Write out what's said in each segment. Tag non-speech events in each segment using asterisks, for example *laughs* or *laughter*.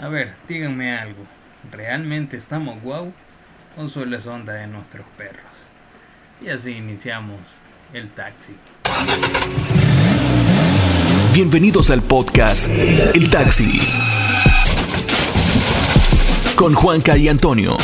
A ver, díganme algo. ¿Realmente estamos guau? ¿O solo es onda de nuestros perros? Y así iniciamos el taxi. Bienvenidos al podcast El Taxi. Con Juanca y Antonio.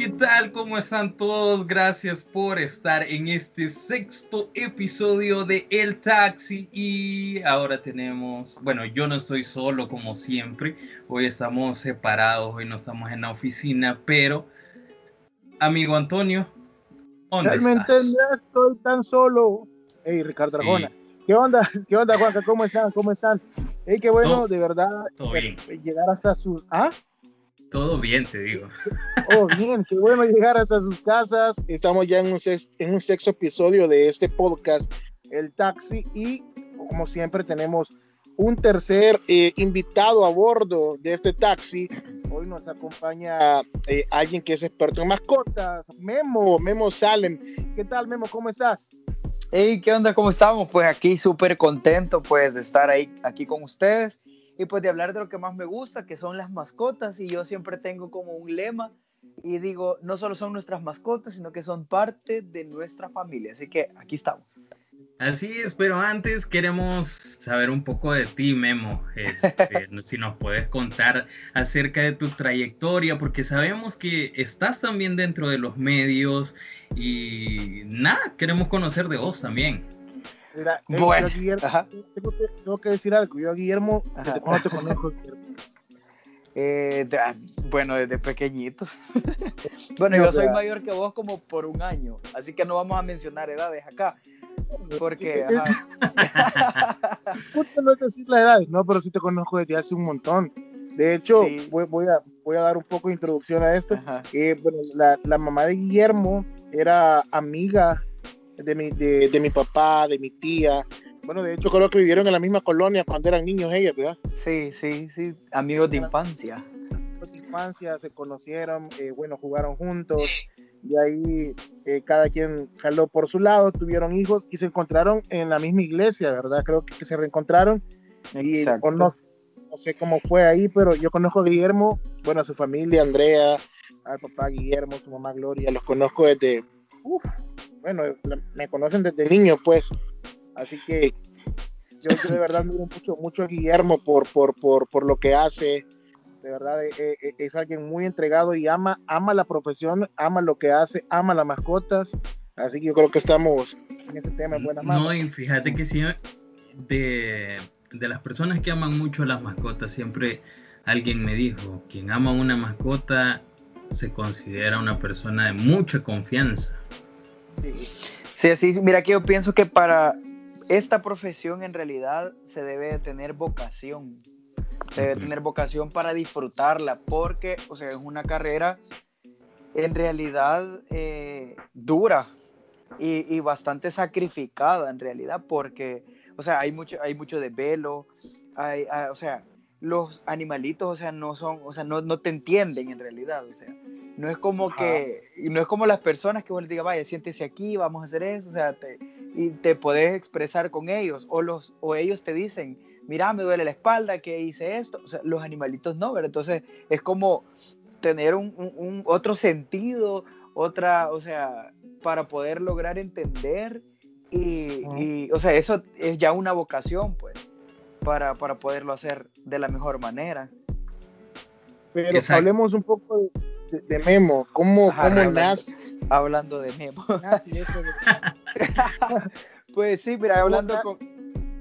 ¿Qué tal? ¿Cómo están todos? Gracias por estar en este sexto episodio de El Taxi. Y ahora tenemos, bueno, yo no estoy solo como siempre. Hoy estamos separados, hoy no estamos en la oficina, pero amigo Antonio, ¿dónde Realmente estás? no estoy tan solo. Hey, Ricardo Sí. Arjona. ¿Qué onda? *laughs* ¿Qué onda, Juanca? ¿Cómo están? ¿Cómo están? Hey, qué bueno, Todo- de verdad, todo eh, bien. llegar hasta sus... ¿Ah? Todo bien, te digo. Oh, bien, qué bueno llegar hasta sus casas. Estamos ya en un, sex- en un sexto episodio de este podcast, El Taxi, y como siempre tenemos un tercer eh, invitado a bordo de este taxi. Hoy nos acompaña eh, alguien que es experto en mascotas, Memo, Memo Salem. ¿Qué tal, Memo? ¿Cómo estás? Hey, ¿qué onda? ¿Cómo estamos? Pues aquí súper contento pues de estar ahí aquí con ustedes y pues de hablar de lo que más me gusta, que son las mascotas y yo siempre tengo como un lema y digo, no solo son nuestras mascotas, sino que son parte de nuestra familia, así que aquí estamos. Así es, pero antes queremos saber un poco de ti, Memo. *laughs* Este, si nos puedes contar acerca de tu trayectoria, porque sabemos que estás también dentro de los medios y nada, queremos conocer de vos también. Mira, eh, Bueno, yo a Guillermo, ajá. tengo, que, tengo que decir algo. Yo a Guillermo, desde cuando te conozco? Eh, de- ah, bueno, desde pequeñitos. *laughs* bueno, No, yo soy mayor que vos como por un año, así que no vamos a mencionar edades acá, porque... ajá. *laughs* Justo no decir la edad, no, pero sí te conozco desde hace un montón. De hecho, Sí. voy, voy a, voy a dar un poco de introducción a esto. Eh, bueno, la, la mamá de Guillermo era amiga de mi, de, de mi papá, de mi tía. Bueno, de hecho, creo que vivieron en la misma colonia cuando eran niños ellas, ¿verdad? Sí, sí, sí, amigos de infancia. de infancia, se conocieron, eh, bueno, jugaron juntos, y ahí eh, cada quien jaló por su lado, tuvieron hijos y se encontraron en la misma iglesia, ¿verdad? Creo que, que se reencontraron y Exacto. o no, no sé cómo fue ahí, pero yo conozco a Guillermo, bueno, a su familia, Andrea, al papá Guillermo, su mamá Gloria, los conozco desde, uf, bueno, me conocen desde niño, pues, así que yo, de verdad admiro mucho, mucho a Guillermo por, por, por, por lo que hace, de verdad eh, eh, es alguien muy entregado y ama, ama la profesión, ama lo que hace, ama las mascotas, así que yo creo que estamos en ese tema en buenas manos. No, y fíjate que sí, de, de las personas que aman mucho las mascotas, siempre alguien me dijo, quien ama una mascota se considera una persona de mucha confianza. Sí. Sí, mira que yo pienso que para esta profesión en realidad se debe de tener vocación. Se debe tener vocación para disfrutarla, porque, o sea, es una carrera en realidad eh, dura y, y bastante sacrificada en realidad, porque, o sea, hay mucho, hay mucho desvelo, hay, hay- o sea, los animalitos, o sea, no son, o sea, no, no te entienden en realidad, o sea, no es como Ajá. que, no es como las personas que vos les digas, vaya, siéntese aquí, vamos a hacer eso, o sea, te, y te podés expresar con ellos, o, los, o ellos te dicen, mira, me duele la espalda, que hice esto, o sea, los animalitos no, ¿verdad? Entonces, es como tener un, un- un otro sentido, otra, o sea, para poder lograr entender y, y, o sea, eso es ya una vocación, pues, para, para poderlo hacer de la mejor manera. Pero Exacto. hablemos un poco de, de- de Memo, cómo, Ajá, cómo hablando- nace, Hablando de Memo. *laughs* de- *laughs* Pues sí, mira, hablando con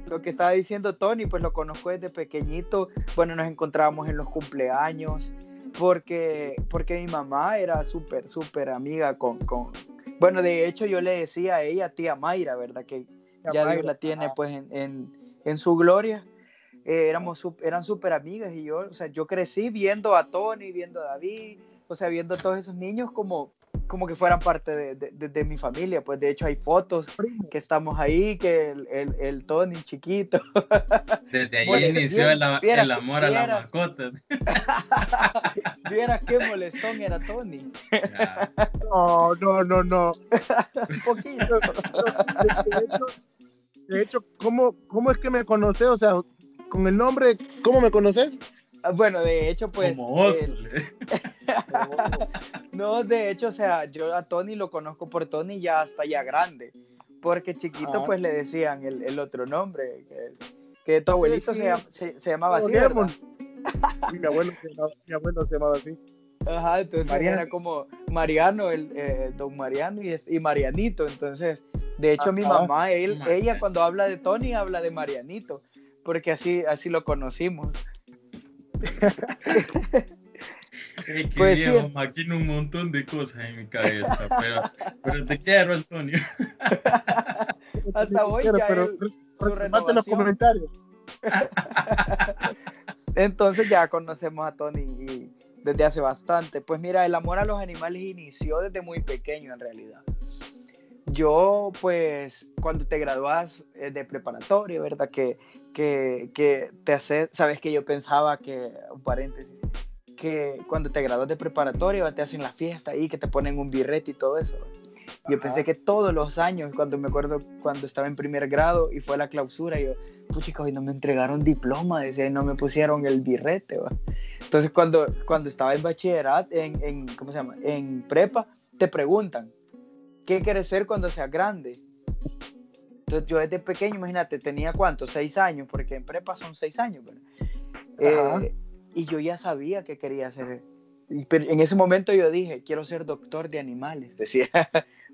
lo que estaba diciendo Tony, pues lo conozco desde pequeñito. Bueno, nos encontrábamos en los cumpleaños, porque, porque mi mamá era súper, súper amiga con, con... Bueno, de hecho yo le decía a ella, tía Mayra, ¿verdad? Que ya Dios Mayra, la tiene ajá. pues en, en, en su gloria. Eh, éramos, eran súper amigas y yo, o sea, yo crecí viendo a Tony, viendo a David, o sea, viendo a todos esos niños como, como que fueran parte de, de- de- de mi familia. Pues de hecho hay fotos que estamos ahí, que el, el, el Tony chiquito. *laughs* Desde ahí Bueno, inició bien, el, vieras el amor a las mascotas. *laughs* *laughs* Vieras qué molestón era Tony. Ya. No, no, no, no. Un poquito. De hecho, ¿cómo, ¿cómo es que me conoces? O sea, con el nombre, ¿cómo me conoces? Ah, Bueno, de hecho, pues. Como *laughs* *laughs* no, de hecho, o sea, yo a Tony lo conozco por Tony ya hasta ya grande. Porque chiquito, Ah. pues le decían el, el otro nombre. Que, que tu abuelito sí. se, se- se llamaba así, mi abuelo se llamaba así. Ajá, entonces Mariano. era como Mariano, el, eh, don Mariano y, es- y Marianito. Entonces, de hecho, mi mamá, él, Mariano. ella cuando habla de Tony, habla de Marianito. Porque así, así lo conocimos. Qué Pues sí. maquino un montón de cosas en mi cabeza, pero, pero te quiero, Antonio. *laughs* Hasta hoy Pero- ya pero él- remate en los comentarios. *laughs* Entonces ya conocemos a Tony y desde hace bastante. Pues mira, el amor a los animales inició desde muy pequeño en realidad. Yo, pues, cuando te gradúas eh, de preparatoria, ¿verdad? Que, que, que te hace, sabes que yo pensaba que, un paréntesis, que cuando te gradúas de preparatoria te hacen la fiesta ahí, que te ponen un birrete y todo eso. Yo Ajá. pensé que todos los años, cuando me acuerdo cuando estaba en primer grado y fue la clausura, yo, puchica, hoy no me entregaron diploma, decía, y no me pusieron el birrete, va". Entonces, cuando, cuando estaba en bachillerato, en, en, ¿cómo se llama? En prepa, te preguntan, ¿qué quieres ser cuando seas grande? Entonces, yo desde pequeño, imagínate, tenía cuánto, seis años, porque en prepa son seis años, ¿verdad? Eh, y yo ya sabía que quería ser. pero en ese momento yo dije, quiero ser doctor de animales, *laughs* decía.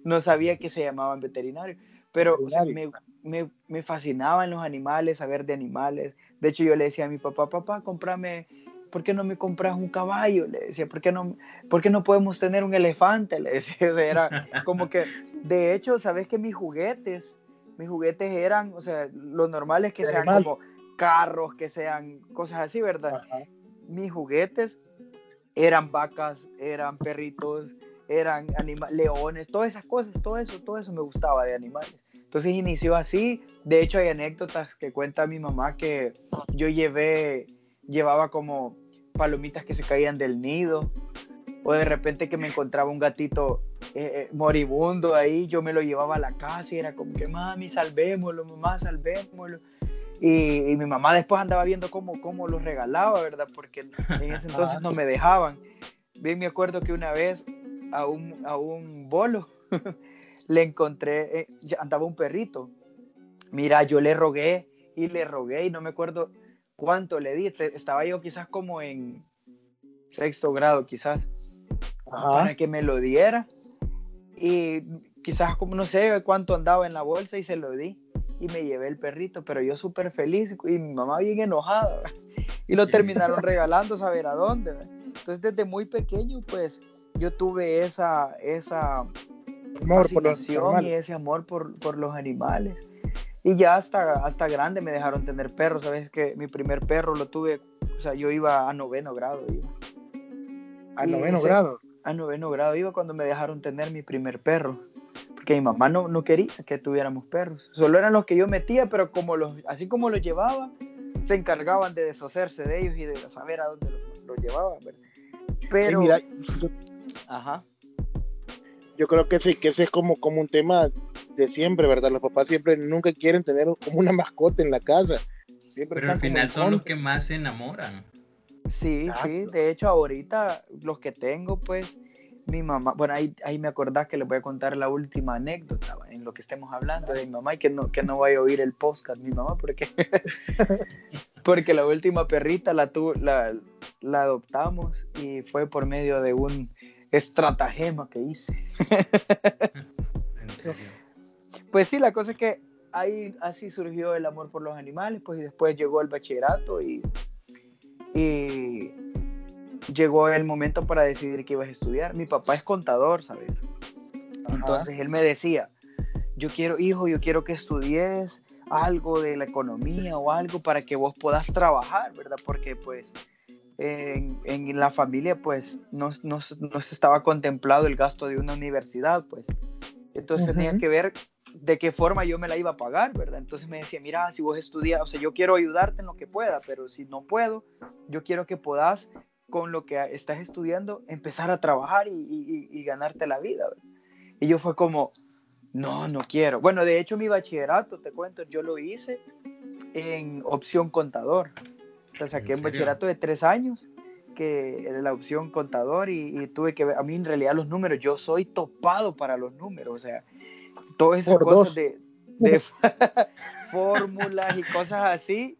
no sabía que se llamaban veterinarios. Pero o sea, me, Veterinario. me, me fascinaban los animales, saber de animales. De hecho, yo le decía a mi papá, papá, cómprame, ¿por qué no me compras un caballo? Le decía, ¿por qué no, ¿por qué no podemos tener un elefante? *laughs* Le decía, o sea, era como que, de hecho, ¿sabes que mis juguetes, mis juguetes eran, o sea, lo normal es que sean como carros, que sean cosas así, ¿verdad? Ajá. mis juguetes eran vacas, eran perritos, eran leones, todas esas cosas, todo eso, todo eso me gustaba de animales. Entonces inició así. De hecho, hay anécdotas que cuenta mi mamá que yo llevé, llevaba como palomitas que se caían del nido, o de repente que me encontraba un gatito eh, eh, moribundo ahí, yo me lo llevaba a la casa y era como que, mami, salvémoslo, mamá, salvémoslo. Y, y mi mamá después andaba viendo cómo, cómo los regalaba, ¿verdad? Porque en *laughs* ese entonces no me dejaban. Bien, me acuerdo que una vez a un, a un bolo *laughs* le encontré, eh, andaba un perrito. Mira, yo le rogué y le rogué y no me acuerdo cuánto le di. Estaba yo quizás como en sexto grado, quizás, Ajá. para que me lo diera. Y quizás como no sé cuánto andaba en la bolsa y se lo di. Y me llevé el perrito, pero yo súper feliz y mi mamá bien enojada. Y lo terminaron *laughs* regalando, saber a dónde. Entonces desde muy pequeño, pues yo tuve esa, esa Amor por los fascinación y ese amor por, por los animales. Y ya hasta, hasta grande me dejaron tener perros. Sabes que mi primer perro lo tuve, o sea, yo iba a noveno grado. Iba. A noveno ese- grado. A noveno grado iba cuando me dejaron tener mi primer perro. Porque mi mamá no, no quería que tuviéramos perros. Solo eran los que yo metía, pero como los, así como los llevaba, se encargaban de deshacerse de ellos y de saber a dónde los, los llevaban. ¿verdad? Pero, mira, ajá. yo creo que sí, que ese es como, como un tema de siempre, ¿verdad? Los papás siempre nunca quieren tener como una mascota en la casa. Siempre Pero al final son los que más se enamoran. Sí, sí, de hecho ahorita los que tengo, pues mi mamá, bueno, ahí, ahí me acordás que les voy a contar la última anécdota en lo que estemos hablando de mi mamá y que no, que no vaya a oír el podcast mi mamá porque, *laughs* porque la última perrita la, tu, la, la adoptamos y fue por medio de un estratagema que hice. *laughs* En serio. Pues sí, la cosa es que ahí así surgió el amor por los animales, pues y después llegó el bachillerato y, y llegó el momento para decidir qué ibas a estudiar. Mi papá es contador, ¿sabes? Entonces él me decía, yo quiero, hijo, yo quiero que estudies algo de la economía o algo para que vos puedas trabajar, ¿verdad? Porque pues en, en la familia pues no, no, no se estaba contemplado el gasto de una universidad, pues. Entonces tenía que ver de qué forma yo me la iba a pagar, ¿verdad? Entonces me decía, mira, si vos estudias, o sea, yo quiero ayudarte en lo que pueda, pero si no puedo, yo quiero que puedas con lo que estás estudiando empezar a trabajar y, y- y ganarte la vida. ¿verdad? Y yo fue como, No, no quiero. Bueno, de hecho mi bachillerato, te cuento, yo lo hice en opción contador. O sea, saqué ¿En un bachillerato de tres años, que era la opción contador, y, y tuve que ver, a mí en realidad los números, yo soy topado para los números, o sea, todas esas Por cosas dos. de, de *laughs* fórmulas y cosas así.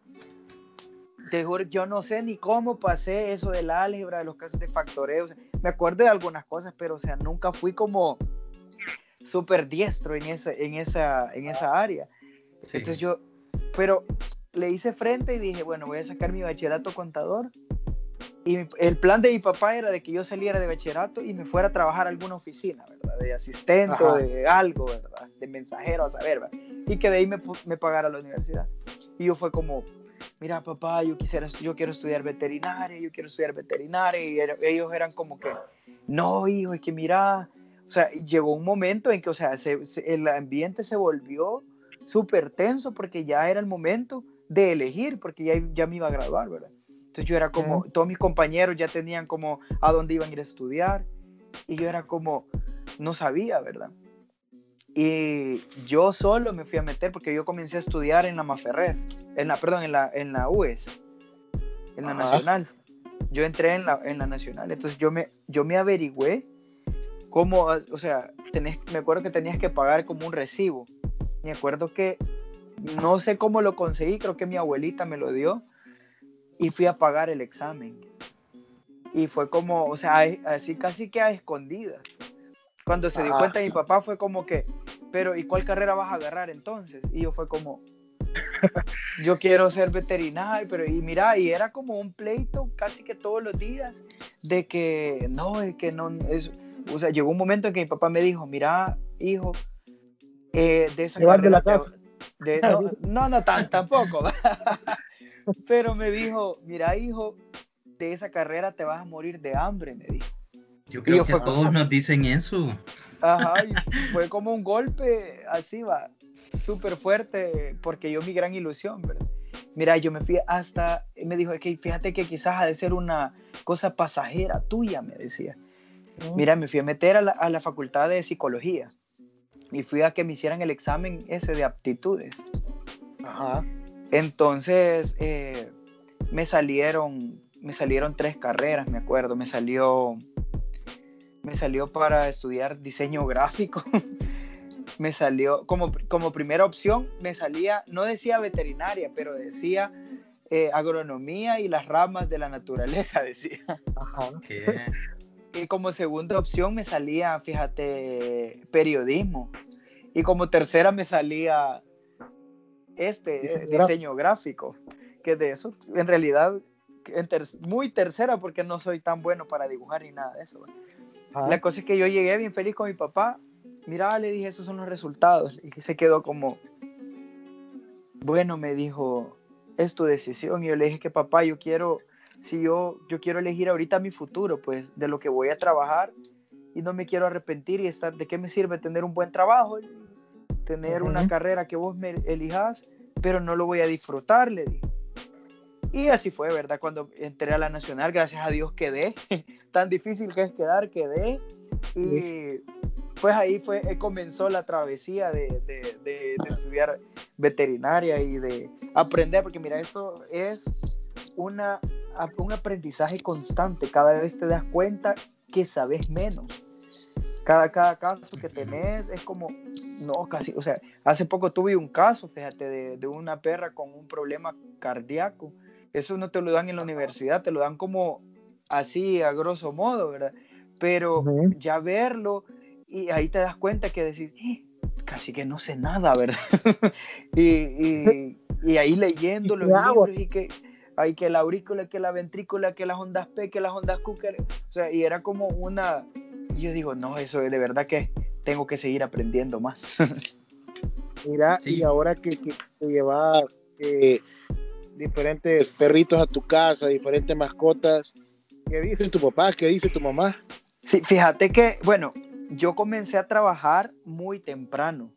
Te juro, yo no sé ni cómo pasé eso del álgebra, de los casos de factoreo. o sea, me acuerdo de algunas cosas, pero o sea, nunca fui como súper diestro en esa, en, esa, en esa área. Sí. Entonces yo, pero le hice frente y dije, bueno, voy a sacar mi bachillerato contador. Y el plan de mi papá era de que yo saliera de bachillerato y me fuera a trabajar a alguna oficina, ¿verdad? De asistente o de algo, ¿verdad? De mensajero, a saber, ¿verdad? Y que de ahí me, pagara la universidad. Y yo fue como, mira, papá, yo quisiera, yo quiero estudiar veterinaria, yo quiero estudiar veterinaria. Y era- ellos eran como que, no, hijo, es que mira, o sea, llegó un momento en que, o sea, se- se- el ambiente se volvió súper tenso porque ya era el momento de elegir, porque ya, ya me iba a graduar, ¿verdad? Entonces yo era como, todos mis compañeros ya tenían como a dónde iban a ir a estudiar y yo era como, no sabía, ¿verdad? Y yo solo me fui a meter porque yo comencé a estudiar en la Maferrer, en la, perdón, en la, en la UES, en la Ajá. Nacional. Yo entré en la, en la Nacional, entonces yo me, yo me averigüé cómo, o sea, tenés, me acuerdo que tenías que pagar como un recibo. Me acuerdo que no sé cómo lo conseguí, creo que mi abuelita me lo dio y fui a pagar el examen. Y fue como, o sea, así casi que a escondidas. Cuando se dio Ajá. cuenta mi papá fue como que, pero ¿y cuál carrera vas a agarrar entonces? Y yo fue como, *laughs* yo quiero ser veterinario, pero y mira, y era como un pleito casi que todos los días de que no, es que no, es, o sea, llegó un momento en que mi papá me dijo, mira, hijo, eh, de esa la carrera te- casa. de- *laughs* no, no, no tan, tampoco. *laughs* *laughs* Pero me dijo, mira, hijo, de esa carrera te vas a morir de hambre, me dijo. Yo creo yo que fue todos como- nos dicen eso. Ajá, y *laughs* fue como un golpe así, va, súper fuerte, porque yo mi gran ilusión, ¿verdad? Mira, yo me fui hasta, me dijo, es que fíjate que quizás ha de ser una cosa pasajera tuya, me decía. Mira, me fui a meter a la, a la facultad de psicología y fui a que me hicieran el examen ese de aptitudes. Ajá. Entonces, eh, me salieron, me salieron tres carreras, me acuerdo. Me salió, me salió para estudiar diseño gráfico. *laughs* me salió, como, como primera opción, me salía, no decía veterinaria, pero decía eh, agronomía y las ramas de la naturaleza, *laughs* decía. Ajá. Y como segunda opción me salía, fíjate, periodismo. Y como tercera me salía este, Diseño eh, diseño gráfico. Que de eso, en realidad, en ter- muy tercera porque no soy tan bueno para dibujar ni nada de eso. Ajá. La cosa es que yo llegué bien feliz con mi papá. Mira, le dije, esos son los resultados. Y se quedó como, bueno, me dijo, es tu decisión. Y yo le dije que papá, yo quiero, si yo, yo quiero elegir ahorita mi futuro, pues de lo que voy a trabajar y no me quiero arrepentir y estar, ¿de qué me sirve tener un buen trabajo? Tener una Ujú. carrera que vos me elijas, pero no lo voy a disfrutar, le dije. Y así fue, ¿verdad? Cuando entré a la Nacional, gracias a Dios quedé. *laughs* Tan difícil que es quedar, quedé. Y pues ahí fue, eh, comenzó la travesía de, de- de- de estudiar veterinaria y de aprender, porque mira, esto es una, un aprendizaje constante. Cada vez te das cuenta que sabes menos. Cada, cada caso que tenés es como, no, casi, o sea, hace poco tuve un caso, fíjate, de, de una perra con un problema cardíaco. Eso no te lo dan en la universidad, te lo dan como así, a grosso modo, ¿verdad? Pero ya verlo y ahí te das cuenta que decís, "Eh, casi que no sé nada, ¿verdad? *laughs* y, y- y ahí leyendo ¿Y los libros y que hay que la aurícula, que la ventrícula, que las ondas P, que las ondas Q, que- o sea, y era como una, y yo digo, no, eso de verdad que tengo que seguir aprendiendo más. *laughs* Mira, Sí. y ahora que, que te llevas eh, diferentes perritos a tu casa, diferentes mascotas, ¿qué dice tu papá? ¿Qué dice tu mamá? Sí, fíjate que, bueno, yo comencé a trabajar muy temprano.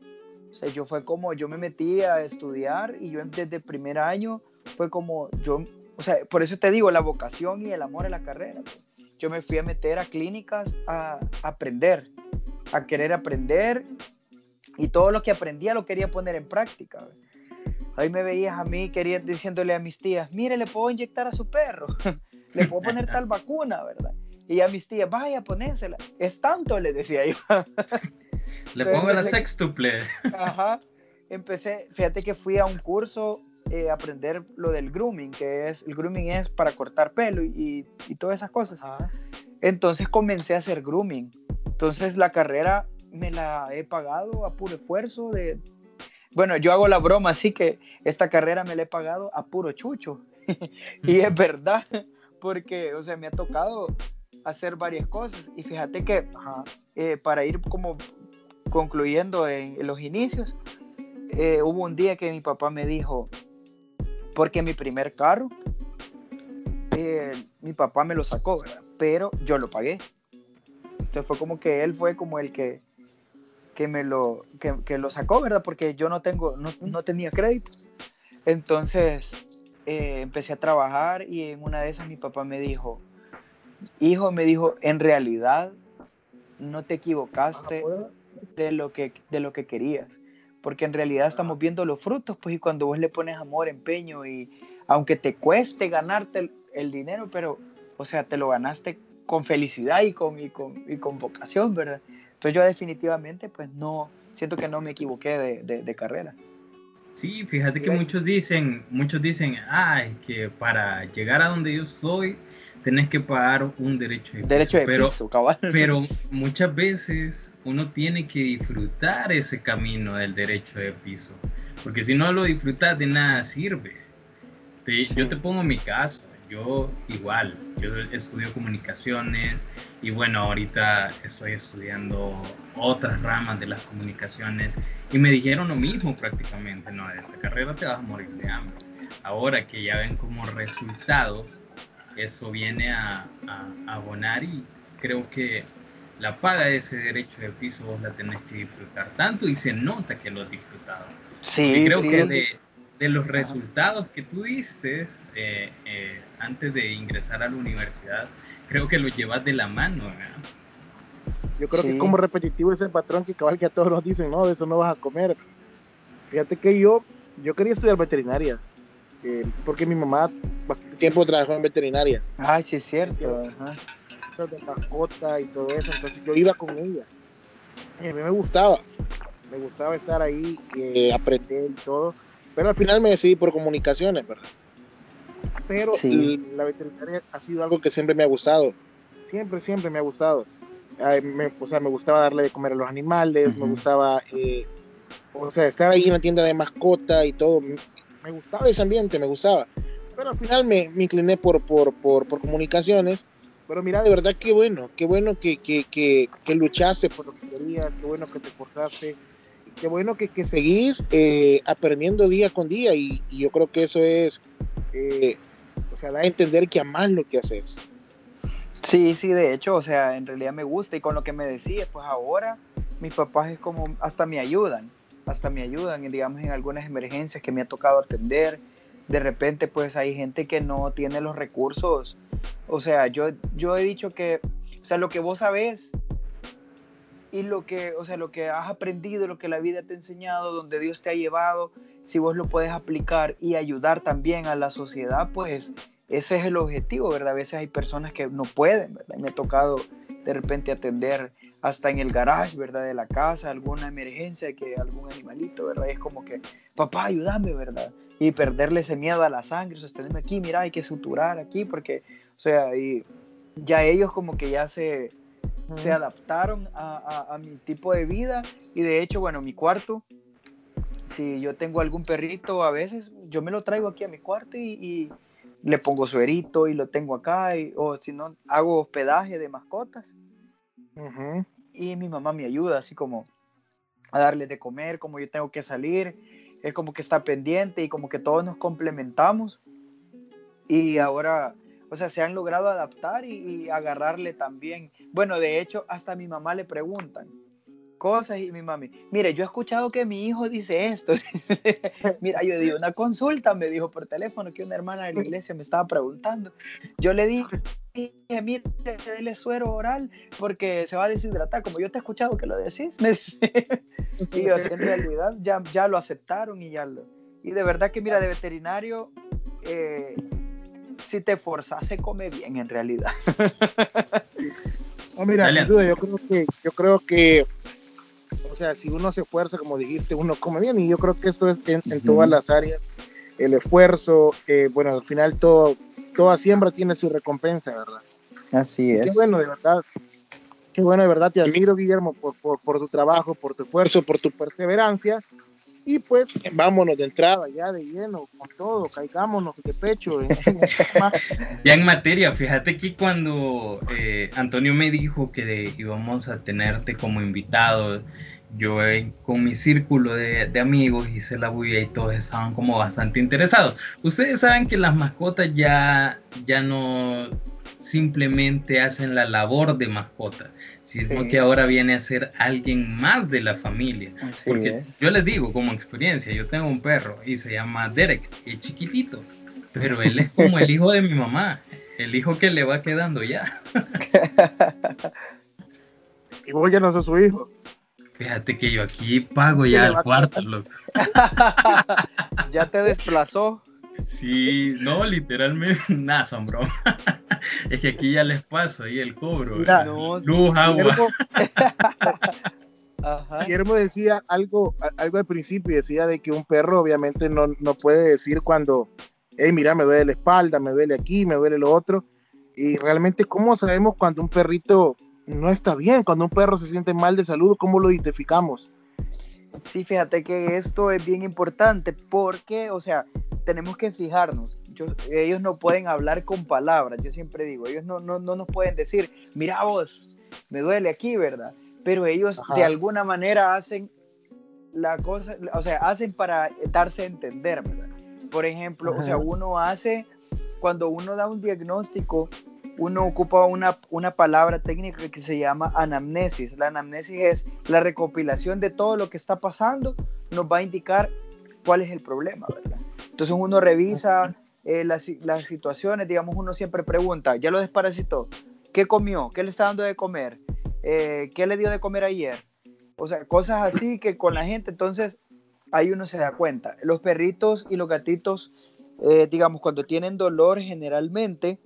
O sea, yo fue como, yo me metí a estudiar y yo desde el primer año fue como, yo, o sea, por eso te digo, la vocación y el amor a la carrera. pues. Yo me fui a meter a clínicas a, aprender, a querer aprender Y todo lo que aprendía lo quería poner en práctica. Ahí me veías a mí quería, diciéndole a mis tías, mire, le puedo inyectar a su perro, *laughs* le puedo poner tal vacuna, ¿verdad? Y a mis tías, vaya, ponérsela. Es tanto, le decía yo. *laughs* le pongo la sextuple. Ajá. Empecé, fíjate que fui a un curso eh, aprender lo del grooming, que es, el grooming es para cortar pelo y, y, todas esas cosas. Entonces comencé a hacer grooming. Entonces la carrera me la he pagado a puro esfuerzo de... Bueno, yo hago la broma, así que esta carrera me la he pagado a puro chucho. *laughs* y es verdad, porque, o sea, me ha tocado hacer varias cosas. Y fíjate que eh, para ir como concluyendo en, los inicios, eh, hubo un día que mi papá me dijo, porque mi primer carro, eh, mi papá me lo sacó, ¿verdad? Pero yo lo pagué. Entonces fue como que él fue como el que, que me lo, que, lo sacó, ¿verdad? Porque yo no, tengo, no, tenía crédito. Entonces eh, empecé a trabajar y en una de esas mi papá me dijo, hijo, me dijo, en realidad no te equivocaste de lo que, de lo que querías, porque en realidad estamos viendo los frutos, pues y cuando vos le pones amor, empeño y aunque te cueste ganarte el dinero, pero, o sea, te lo ganaste con felicidad y con, y con, y con vocación, ¿verdad? Entonces yo definitivamente pues no, siento que no me equivoqué de, de, carrera. Sí, fíjate que muchos dicen, muchos dicen, ay, que para llegar a donde yo soy, tenés que pagar un derecho de derecho piso. De piso, cabal. pero muchas veces uno tiene que disfrutar ese camino del derecho de piso, porque si no lo disfrutas de nada sirve. Yo te pongo mi caso, yo igual, yo estudio comunicaciones y bueno, ahorita estoy estudiando otras ramas de las comunicaciones y me dijeron lo mismo prácticamente, no, de esa carrera te vas a morir de hambre. Ahora que ya ven como resultado, eso viene a, abonar y creo que la paga de ese derecho de piso vos la tenés que disfrutar tanto y se nota que lo has disfrutado. Sí, creo que de, de los resultados que tú diste eh, eh, antes de ingresar a la universidad, creo que lo llevas de la mano. Yo creo que es como repetitivo ese patrón que cabal que a todos nos dicen, no, de eso no vas a comer. Fíjate que yo, yo quería estudiar veterinaria, eh, porque mi mamá bastante tiempo trabajó en veterinaria. Ay, sí es cierto. De mascota y todo eso, entonces yo iba con ella. Y a mí me gustaba, me gustaba estar ahí, aprender y todo pero al final me decidí por comunicaciones, ¿verdad? Pero la veterinaria ha sido algo que siempre me ha gustado. Siempre, siempre me ha gustado. o sea, me gustaba darle de comer a los animales, me gustaba, eh, o sea, estar ahí en la tienda de mascota y todo. Me gustaba ese ambiente, me gustaba. Pero al final me, me incliné por, por, por, por, comunicaciones. Pero mira, de verdad, qué bueno, qué bueno que, que, que, luchaste por lo que querías, qué bueno que te esforzaste qué bueno que, que seguís eh, aprendiendo día con día y, yo creo que eso es, eh, o sea, da a entender que amás lo que haces. Sí, sí, de hecho, o sea, en realidad me gusta y con lo que me decías, pues ahora mis papás es como, hasta me ayudan, hasta me ayudan, digamos, en algunas emergencias que me ha tocado atender. De repente, pues hay gente que no tiene los recursos. O sea, yo, yo he dicho que, o sea, lo que vos sabés y lo que, o sea, lo que has aprendido, lo que la vida te ha enseñado, donde Dios te ha llevado, si vos lo puedes aplicar y ayudar también a la sociedad, pues ese es el objetivo, ¿verdad? A veces hay personas que no pueden, ¿verdad? Me ha tocado de repente atender hasta en el garage, ¿verdad? De la casa, alguna emergencia, que algún animalito, ¿verdad? es como que, papá, ayúdame, ¿verdad? Y perderle ese miedo a la sangre, sostenerme aquí, mira, hay que suturar aquí, porque, o sea, y ya ellos como que ya se, se adaptaron a, mi tipo de vida. Y de hecho, bueno, mi cuarto, si yo tengo algún perrito a veces, yo me lo traigo aquí a mi cuarto y, le pongo suerito y lo tengo acá, o si no, hago hospedaje de mascotas. Y mi mamá me ayuda, así como a darle de comer, como yo tengo que salir, es como que está pendiente y como que todos nos complementamos. Y ahora o sea, se han logrado adaptar y, agarrarle también. Bueno, de hecho, hasta a mi mamá le preguntan, cosas y mi mami, mire, yo he escuchado que mi hijo dice esto. *laughs* Mira, yo di *laughs* una consulta, me dijo por teléfono que una hermana de la iglesia me estaba preguntando. Yo le dije, mire, dele suero oral porque se va a deshidratar, como yo te he escuchado que lo decís, me dice. *laughs* Y yo, en realidad ya, ya lo aceptaron y ya lo... Y de verdad que, mira, de veterinario, eh, si te forzas, se come bien en realidad. *laughs* No, mira, sin duda, yo creo que, yo creo que, o sea, si uno se esfuerza, como dijiste, uno come bien, y yo creo que esto es en, todas las áreas, el esfuerzo, eh, bueno, al final todo, toda siembra tiene su recompensa, ¿verdad? Así es. Qué bueno, de verdad. Qué bueno, de verdad, te admiro, Guillermo, por, por, por tu trabajo, por tu esfuerzo, por tu perseverancia y pues vámonos de entrada, ya de lleno, con todo, caigámonos de pecho. *laughs* ya en materia, fíjate que cuando eh, Antonio me dijo que íbamos a tenerte como invitado, yo eh, con mi círculo de, de, amigos hice la bulla y todos estaban como bastante interesados. Ustedes saben que las mascotas ya, ya no simplemente hacen la labor de mascota, sino que ahora viene a ser alguien más de la familia. Porque yo les digo, como experiencia, yo tengo un perro y se llama Derek, es chiquitito, pero él es como el hijo de mi mamá, el hijo que le va quedando ya. *laughs* y vos ya no sos su hijo. Fíjate que yo aquí pago ya el cuarto, loco. *laughs* ya te desplazó. Sí, no, literalmente, *laughs* nada, son bromas. *laughs* Es que aquí ya les paso ahí el cobro. luz, agua. Guillermo, *laughs* decía algo, algo al principio, decía de que un perro obviamente no, no puede decir cuando, hey, mira, me duele la espalda, me duele aquí, me duele lo otro. Y realmente, ¿cómo sabemos cuando un perrito no está bien, cuando un perro se siente mal de salud, cómo lo identificamos? Sí, fíjate que esto es bien importante porque, o sea, tenemos que fijarnos. ellos no pueden hablar con palabras, yo siempre digo, ellos no, no, no nos pueden decir, mira vos, me duele aquí, ¿verdad? Pero ellos de alguna manera hacen la cosa, o sea, hacen para darse a entender, ¿verdad? Por ejemplo, o sea, uno hace, cuando uno da un diagnóstico, uno ocupa una, una palabra técnica que se llama anamnesis. La anamnesis es la recopilación de todo lo que está pasando, nos va a indicar cuál es el problema, ¿verdad? Entonces uno revisa eh, las, las, situaciones, digamos, uno siempre pregunta, ¿ya lo desparasitó? ¿Qué comió? ¿Qué le está dando de comer? Eh, ¿Qué le dio de comer ayer? O sea, cosas así que con la gente, entonces ahí uno se da cuenta. Los perritos y los gatitos, eh, digamos, cuando tienen dolor generalmente,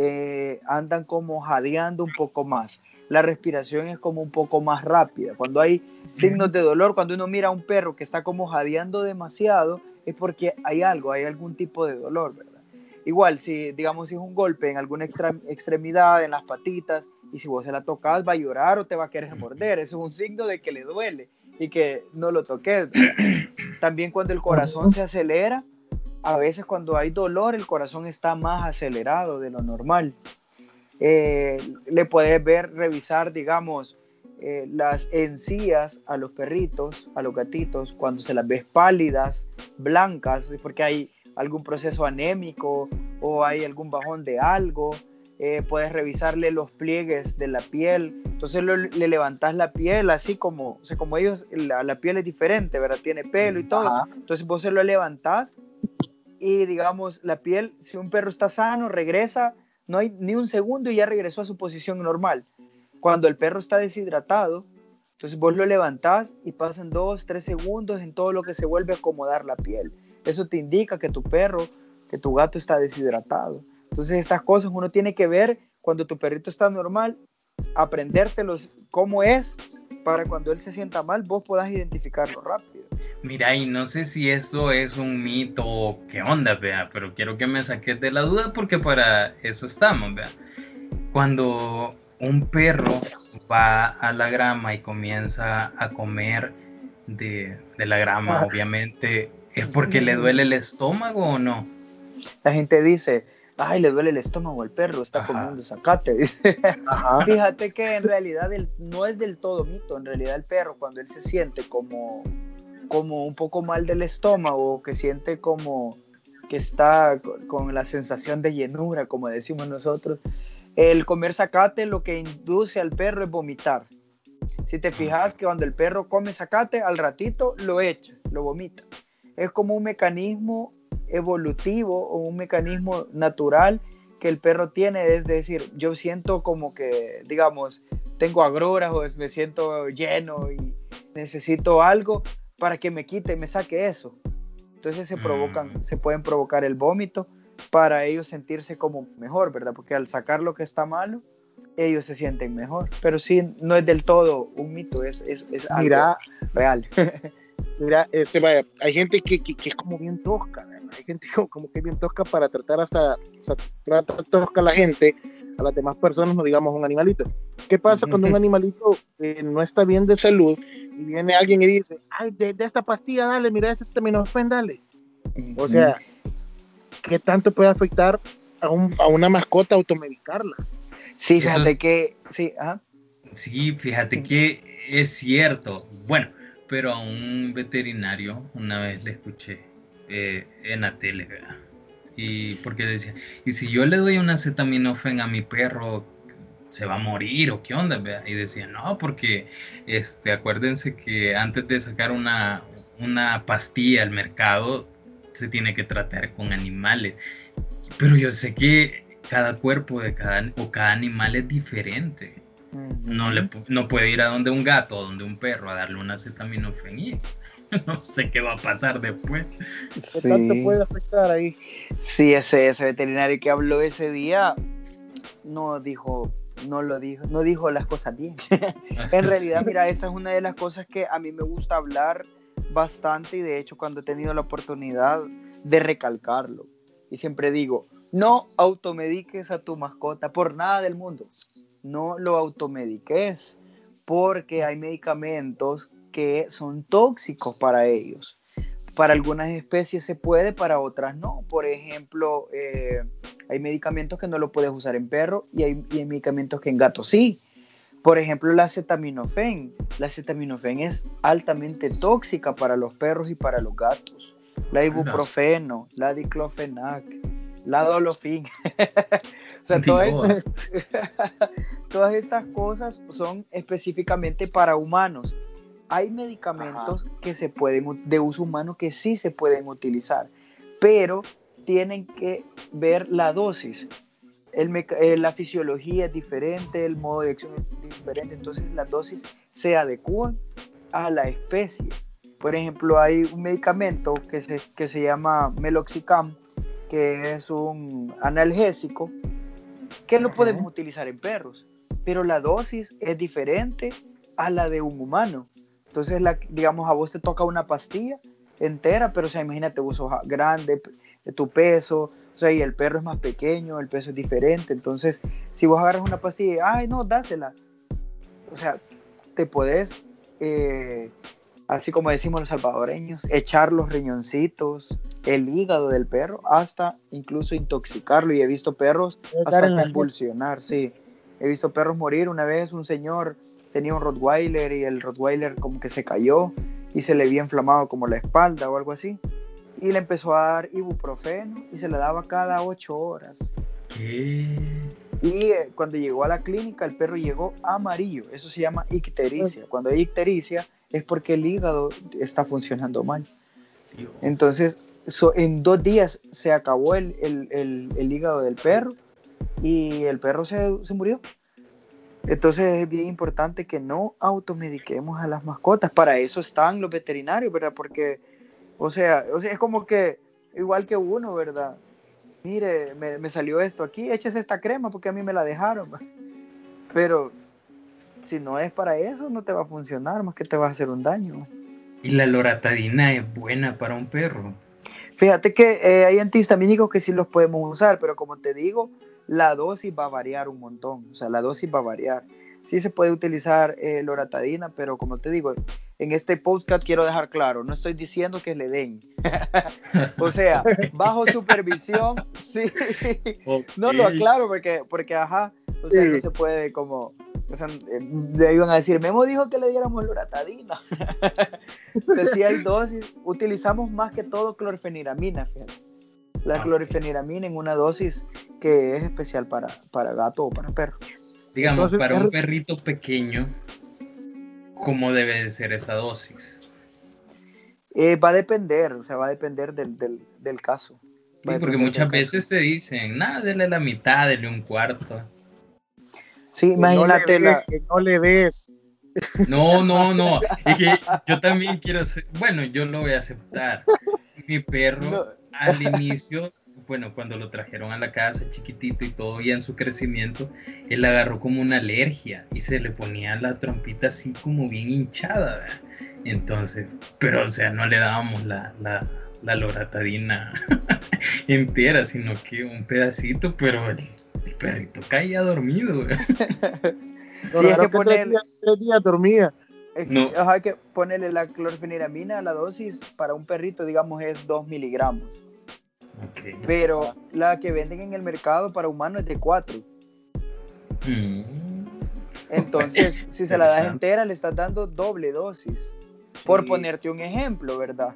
eh, andan como jadeando un poco más. La respiración es como un poco más rápida. Cuando hay signos de dolor, cuando uno mira a un perro que está como jadeando demasiado, es porque hay algo, hay algún tipo de dolor, ¿verdad? Igual, si digamos si es un golpe en alguna extremidad, en las patitas, y si vos se la tocas va a llorar o te va a querer morder, eso es un signo de que le duele y que no lo toques. También cuando el corazón se acelera, a veces cuando hay dolor el corazón está más acelerado de lo normal. Eh, le puedes ver, revisar, digamos, eh, las encías a los perritos, a los gatitos, cuando se las ves pálidas, blancas, porque hay algún proceso anémico o hay algún bajón de algo. Eh, puedes revisarle los pliegues de la piel. Entonces le levantas la piel así como, o sea, como ellos, la, la, piel es diferente, ¿verdad? Tiene pelo y todo. Entonces vos se lo levantás y digamos, la piel, si un perro está sano, regresa, no hay ni un segundo y ya regresó a su posición normal. Cuando el perro está deshidratado, entonces vos lo levantás y pasan dos, tres segundos en todo lo que se vuelve a acomodar la piel. Eso te indica que tu perro, que tu gato está deshidratado. Entonces estas cosas uno tiene que ver cuando tu perrito está normal, aprendértelos cómo es para cuando él se sienta mal, vos puedas identificarlo rápido. Mira, y no sé si esto es un mito o qué onda, vea, pero quiero que me saques de la duda porque para eso estamos, vea. Cuando un perro va a la grama y comienza a comer de, de la grama, obviamente, ¿es porque le duele el estómago o no? La gente dice, ay, le duele el estómago al perro, está comiendo zacate. *laughs* Fíjate que en realidad no es del todo mito, en realidad el perro cuando él se siente como, como un poco mal del estómago, que siente como que está con la sensación de llenura, como decimos nosotros, el comer zacate lo que induce al perro es vomitar. Si te fijas que cuando el perro come zacate, al ratito lo echa, lo vomita. Es como un mecanismo evolutivo o un mecanismo natural que el perro tiene, es decir, yo siento como que, digamos, tengo agruras o me siento lleno y necesito algo para que me quite, me saque eso. Entonces se provocan, Mm. se pueden provocar el vómito para ellos sentirse como mejor, ¿verdad? Porque al sacar lo que está malo, ellos se sienten mejor. Pero sí, no es del todo un mito, es, es, es algo Mira, real. *laughs* mira, este, vaya, hay gente que, que, que es como bien tosca, ¿verdad? hay gente como, *laughs* como que es bien tosca para tratar hasta, o sea, trata tosca a la gente, a las demás personas, no digamos un animalito. ¿Qué pasa cuando un animalito eh, no está bien de salud y viene alguien y dice, ay, de, de esta pastilla, dale, mira, este acetaminofén, dale? O sea, ¿qué tanto puede afectar a, un, a una mascota automedicarla? sí, fíjate es- que, sí, ajá. Sí, fíjate que es cierto. Bueno, pero a un veterinario una vez le escuché eh, en la tele, ¿verdad? Y porque decía, y si yo le doy un acetaminofén a mi perro, se va a morir o qué onda, ¿verdad? Y decía, no, porque este, acuérdense que antes de sacar una, una pastilla al mercado, se tiene que tratar con animales. Pero yo sé que cada cuerpo de cada, o cada animal es diferente. No, le, no puede ir a donde un gato o donde un perro a darle un acetaminofén y *laughs* no sé qué va a pasar después. ¿Qué Sí. tanto puede afectar ahí? Sí, ese, ese veterinario que habló ese día no dijo, no lo dijo, no dijo las cosas bien. *laughs* en realidad, mira, esa es una de las cosas que a mí me gusta hablar bastante y de hecho cuando he tenido la oportunidad de recalcarlo. Y siempre digo, no automediques a tu mascota por nada del mundo. No lo automediques porque hay medicamentos que son tóxicos para ellos. Para algunas especies se puede, para otras no. Por ejemplo, eh, hay medicamentos que no lo puedes usar en perro y hay, y hay medicamentos que en gato sí. Por ejemplo, la acetaminofén. La acetaminofén es altamente tóxica para los perros y para los gatos. La ibuprofeno, la diclofenac, la dolofin. *laughs* o sea, todas estas, *laughs* todas estas cosas son específicamente para humanos. Hay medicamentos que se pueden de uso humano que sí se pueden utilizar, pero tienen que ver la dosis. El eh, la fisiología es diferente, el modo de acción es diferente, entonces las dosis se adecuan a la especie. Por ejemplo, hay un medicamento que se, que se llama Meloxicam, que es un analgésico, que lo podemos utilizar en perros, pero la dosis es diferente a la de un humano. Entonces, la, digamos, a vos te toca una pastilla entera, pero o sea, imagínate, vos sos grande, tu peso, o sea, y el perro es más pequeño, el peso es diferente. Entonces, si vos agarras una pastilla, ay, no, dásela. O sea, te podés, eh, así como decimos los salvadoreños, echar los riñoncitos, el hígado del perro, hasta incluso intoxicarlo. Y he visto perros hasta convulsionar, sí. He visto perros morir. Una vez un señor tenía un Rottweiler y el Rottweiler como que se cayó y se le había inflamado como la espalda o algo así. Y le empezó a dar ibuprofeno y se le daba cada ocho horas. ¿Qué? Y eh, cuando llegó a la clínica, el perro llegó amarillo. Eso se llama ictericia. Cuando hay ictericia es porque el hígado está funcionando mal. Dios. Entonces, so- en dos días se acabó el, el- el- el hígado del perro y el perro se, se murió. Entonces es bien importante que no automediquemos a las mascotas. Para eso están los veterinarios, ¿verdad? Porque, o sea, o sea es como que, igual que uno, ¿verdad? Mire, me, me salió esto aquí, échese esta crema porque a mí me la dejaron. Pero si no es para eso, no te va a funcionar, más que te va a hacer un daño. Y la loratadina es buena para un perro. Fíjate que eh, hay antihistamínicos que sí los podemos usar, pero como te digo, la dosis va a variar un montón. O sea, la dosis va a variar. Sí se puede utilizar eh, loratadina, pero como te digo, en este podcast quiero dejar claro, no estoy diciendo que le den. *laughs* o sea, bajo supervisión, *laughs* sí. No lo aclaro porque, porque ajá, o sea, Sí. no se puede como, o sea, eh, le iban a decir, Memo dijo que le diéramos loratadina. *laughs* sea, sí hay dosis, utilizamos más que todo clorfeniramina, fíjate. La Ah, clorfeniramina en una dosis que es especial para, para gato o para perro. Digamos, Entonces, para un perrito pequeño, cómo debe de ser esa dosis? Eh, va a depender, o sea, va a depender del, del, del caso. Sí, porque muchas veces te dicen, nada, dele la mitad, dele un cuarto. Sí, imagínate no que no le des. No, no, no. Es que yo también quiero ser, bueno, yo lo voy a aceptar. Mi perro al inicio, bueno, cuando lo trajeron a la casa chiquitito y todo ya en su crecimiento, él agarró como una alergia y se le ponía la trompita así como bien hinchada. Entonces, pero o sea, no le dábamos la, la, la loratadina *laughs* entera, sino que un pedacito, pero el, perrito caía dormido. *laughs* sí, es que poner... tres, días, dormía. no. hay que ponerle la clorfeniramina, la dosis para un perrito, digamos, es 2 miligramos. Pero la que venden en el mercado para humanos es de 4. Mm. Entonces, *laughs* si se la das entera, le estás dando doble dosis. Por ponerte un ejemplo, ¿verdad?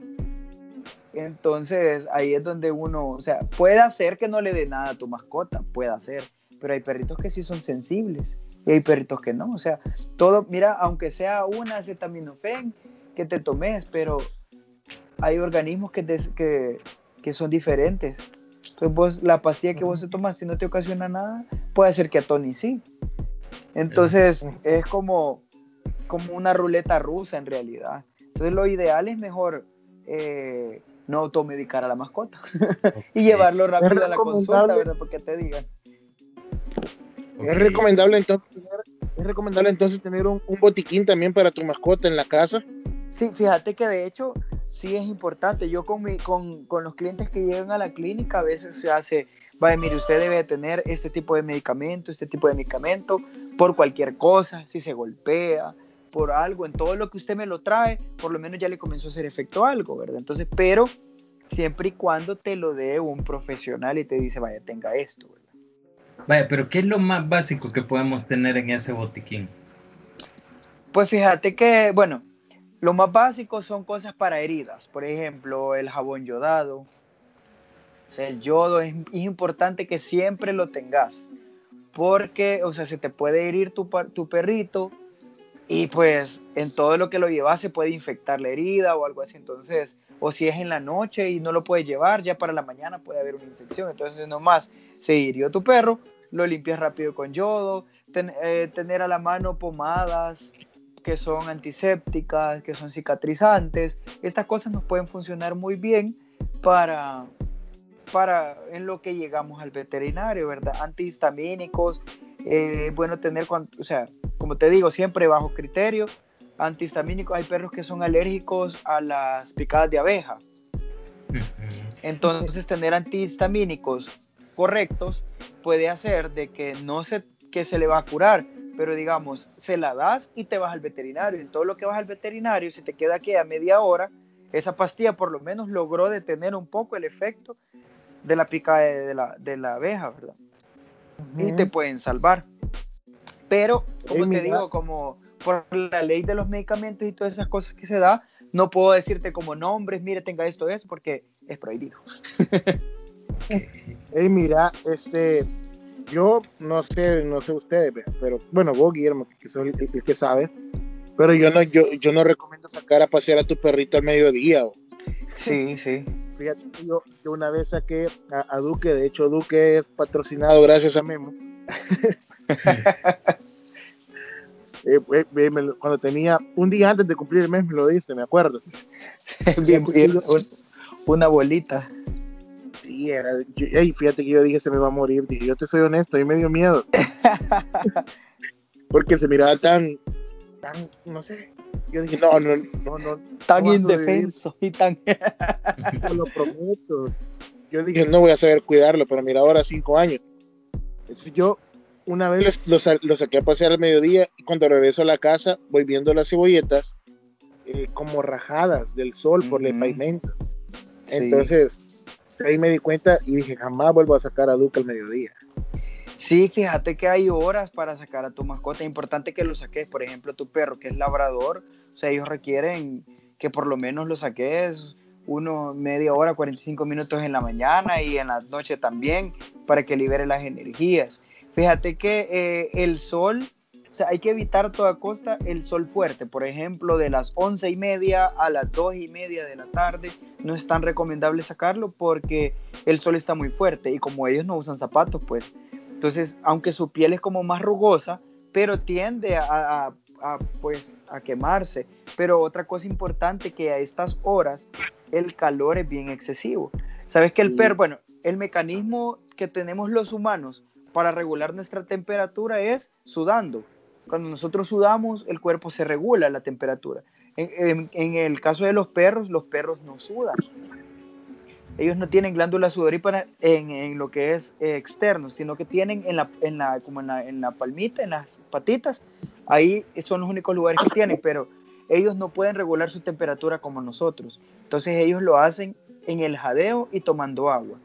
Entonces, ahí es donde uno, o sea, puede hacer que no le dé nada a tu mascota, puede hacer, pero hay perritos que sí son sensibles y hay perritos que no, o sea, todo, mira, aunque sea una acetaminofén que te tomes, pero hay organismos que, que, que son diferentes. Entonces, vos, la pastilla que vos te tomas, si no te ocasiona nada, puede ser que a Tony sí. Entonces, es como, como una ruleta rusa en realidad. Entonces, lo ideal es mejor eh, no automedicar a la mascota *laughs* y llevarlo rápido a la consulta, ¿verdad? Porque te digan. Es recomendable entonces es recomendable entonces tener un, botiquín también para tu mascota en la casa. Sí, fíjate que de hecho sí es importante. Yo con, mi, con, con los clientes que llegan a la clínica a veces se hace, vaya, mire, usted debe tener este tipo de medicamento, este tipo de medicamento por cualquier cosa, si se golpea, por algo, en todo lo que usted me lo trae, por lo menos ya le comenzó a hacer efecto algo, ¿verdad? Entonces, pero siempre y cuando te lo dé un profesional y te dice, vaya, tenga esto, ¿verdad? Vaya, pero ¿qué es lo más básico que podemos tener en ese botiquín? Pues fíjate que, bueno, lo más básico son cosas para heridas, por ejemplo, el jabón yodado. O sea, el yodo es, importante que siempre lo tengas, porque, o sea, se te puede herir tu, tu perrito y pues en todo lo que lo llevas se puede infectar la herida o algo así. Entonces, o si es en la noche y no lo puedes llevar, ya para la mañana puede haber una infección. Entonces, nomás se hirió tu perro, lo limpias rápido con yodo, eh, tener a la mano pomadas que son antisépticas, que son cicatrizantes. Estas cosas nos pueden funcionar muy bien para, para en lo que llegamos al veterinario, ¿verdad? Antihistamínicos, eh, bueno tener, o sea, como te digo, siempre bajo criterio. Antihistamínicos, hay perros que son alérgicos a las picadas de abeja. Entonces, tener antihistamínicos correctos puede hacer de que no se, que se le va a curar, pero digamos, se la das y te vas al veterinario. En todo lo que vas al veterinario, si te queda aquí a media hora, esa pastilla por lo menos logró detener un poco el efecto de la picada de la, de la abeja, ¿verdad? Y te pueden salvar. Pero, como te digo, como por la ley de los medicamentos y todas esas cosas que se da, no puedo decirte como nombres, mire, tenga esto, eso, porque es prohibido. *laughs* Hey, mira, este, yo no sé, no sé ustedes, pero bueno, vos, Guillermo, que sos el, que sabe, pero yo no, yo, yo no recomiendo sacar a pasear a tu perrito al mediodía. Sí, sí. Fíjate, yo, yo una vez saqué a, a Duque, de hecho Duque es patrocinado gracias a Memo. *laughs* Eh, eh, cuando tenía un día antes de cumplir el mes me lo diste, me acuerdo. *laughs* una bolita. Sí, era. fíjate que yo dije se me va a morir. Dije, yo te soy honesto, y me dio miedo. *laughs* Porque se miraba tan, tan, no sé. Yo dije, no, no, no, no. Tan indefenso y tan. *laughs* lo prometo. Yo dije, no voy a saber cuidarlo, pero mira, ahora cinco años. Entonces yo una vez lo, saqué a pasear al mediodía y cuando regreso a la casa voy viendo las cebolletas eh, como rajadas del sol por el pavimento. Entonces, ahí me di cuenta y dije, jamás vuelvo a sacar a Duque al mediodía. Sí, fíjate que hay horas para sacar a tu mascota. Es importante que lo saques, por ejemplo, tu perro que es labrador. O sea, ellos requieren que por lo menos lo saques uno media hora, 45 minutos en la mañana y en la noche también para que libere las energías. Fíjate que eh, el sol O sea, hay que evitar a toda costa el sol fuerte. Por ejemplo, de las once y media a las dos y media de la tarde no es tan recomendable sacarlo porque el sol está muy fuerte y como ellos no usan zapatos, pues. Entonces, aunque su piel es como más rugosa, pero tiende a, pues, a quemarse. Pero otra cosa importante que a estas horas el calor es bien excesivo. Sabes que el perro, bueno, el mecanismo que tenemos los humanos para regular nuestra temperatura es sudando. Cuando nosotros sudamos, el cuerpo se regula la temperatura. En, el caso de los perros, los perros no sudan. Ellos no tienen glándulas sudoríparas en, en lo que es externo, sino que tienen en la, en la, como en la, en la palmita, en las patitas. Ahí son los únicos lugares que tienen, pero ellos no pueden regular su temperatura como nosotros. Entonces ellos lo hacen en el jadeo y tomando agua.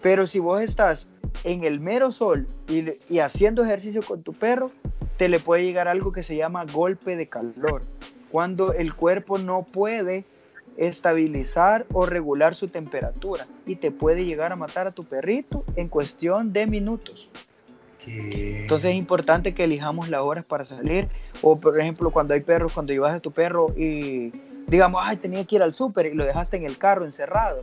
Pero si vos estás en el mero sol y, haciendo ejercicio con tu perro, te le puede llegar algo que se llama golpe de calor. Cuando el cuerpo no puede estabilizar o regular su temperatura y te puede llegar a matar a tu perrito en cuestión de minutos. Entonces es importante que elijamos las horas para salir. O por ejemplo, cuando hay perros, cuando llevas a tu perro y digamos, ay, tenía que ir al súper y lo dejaste en el carro encerrado.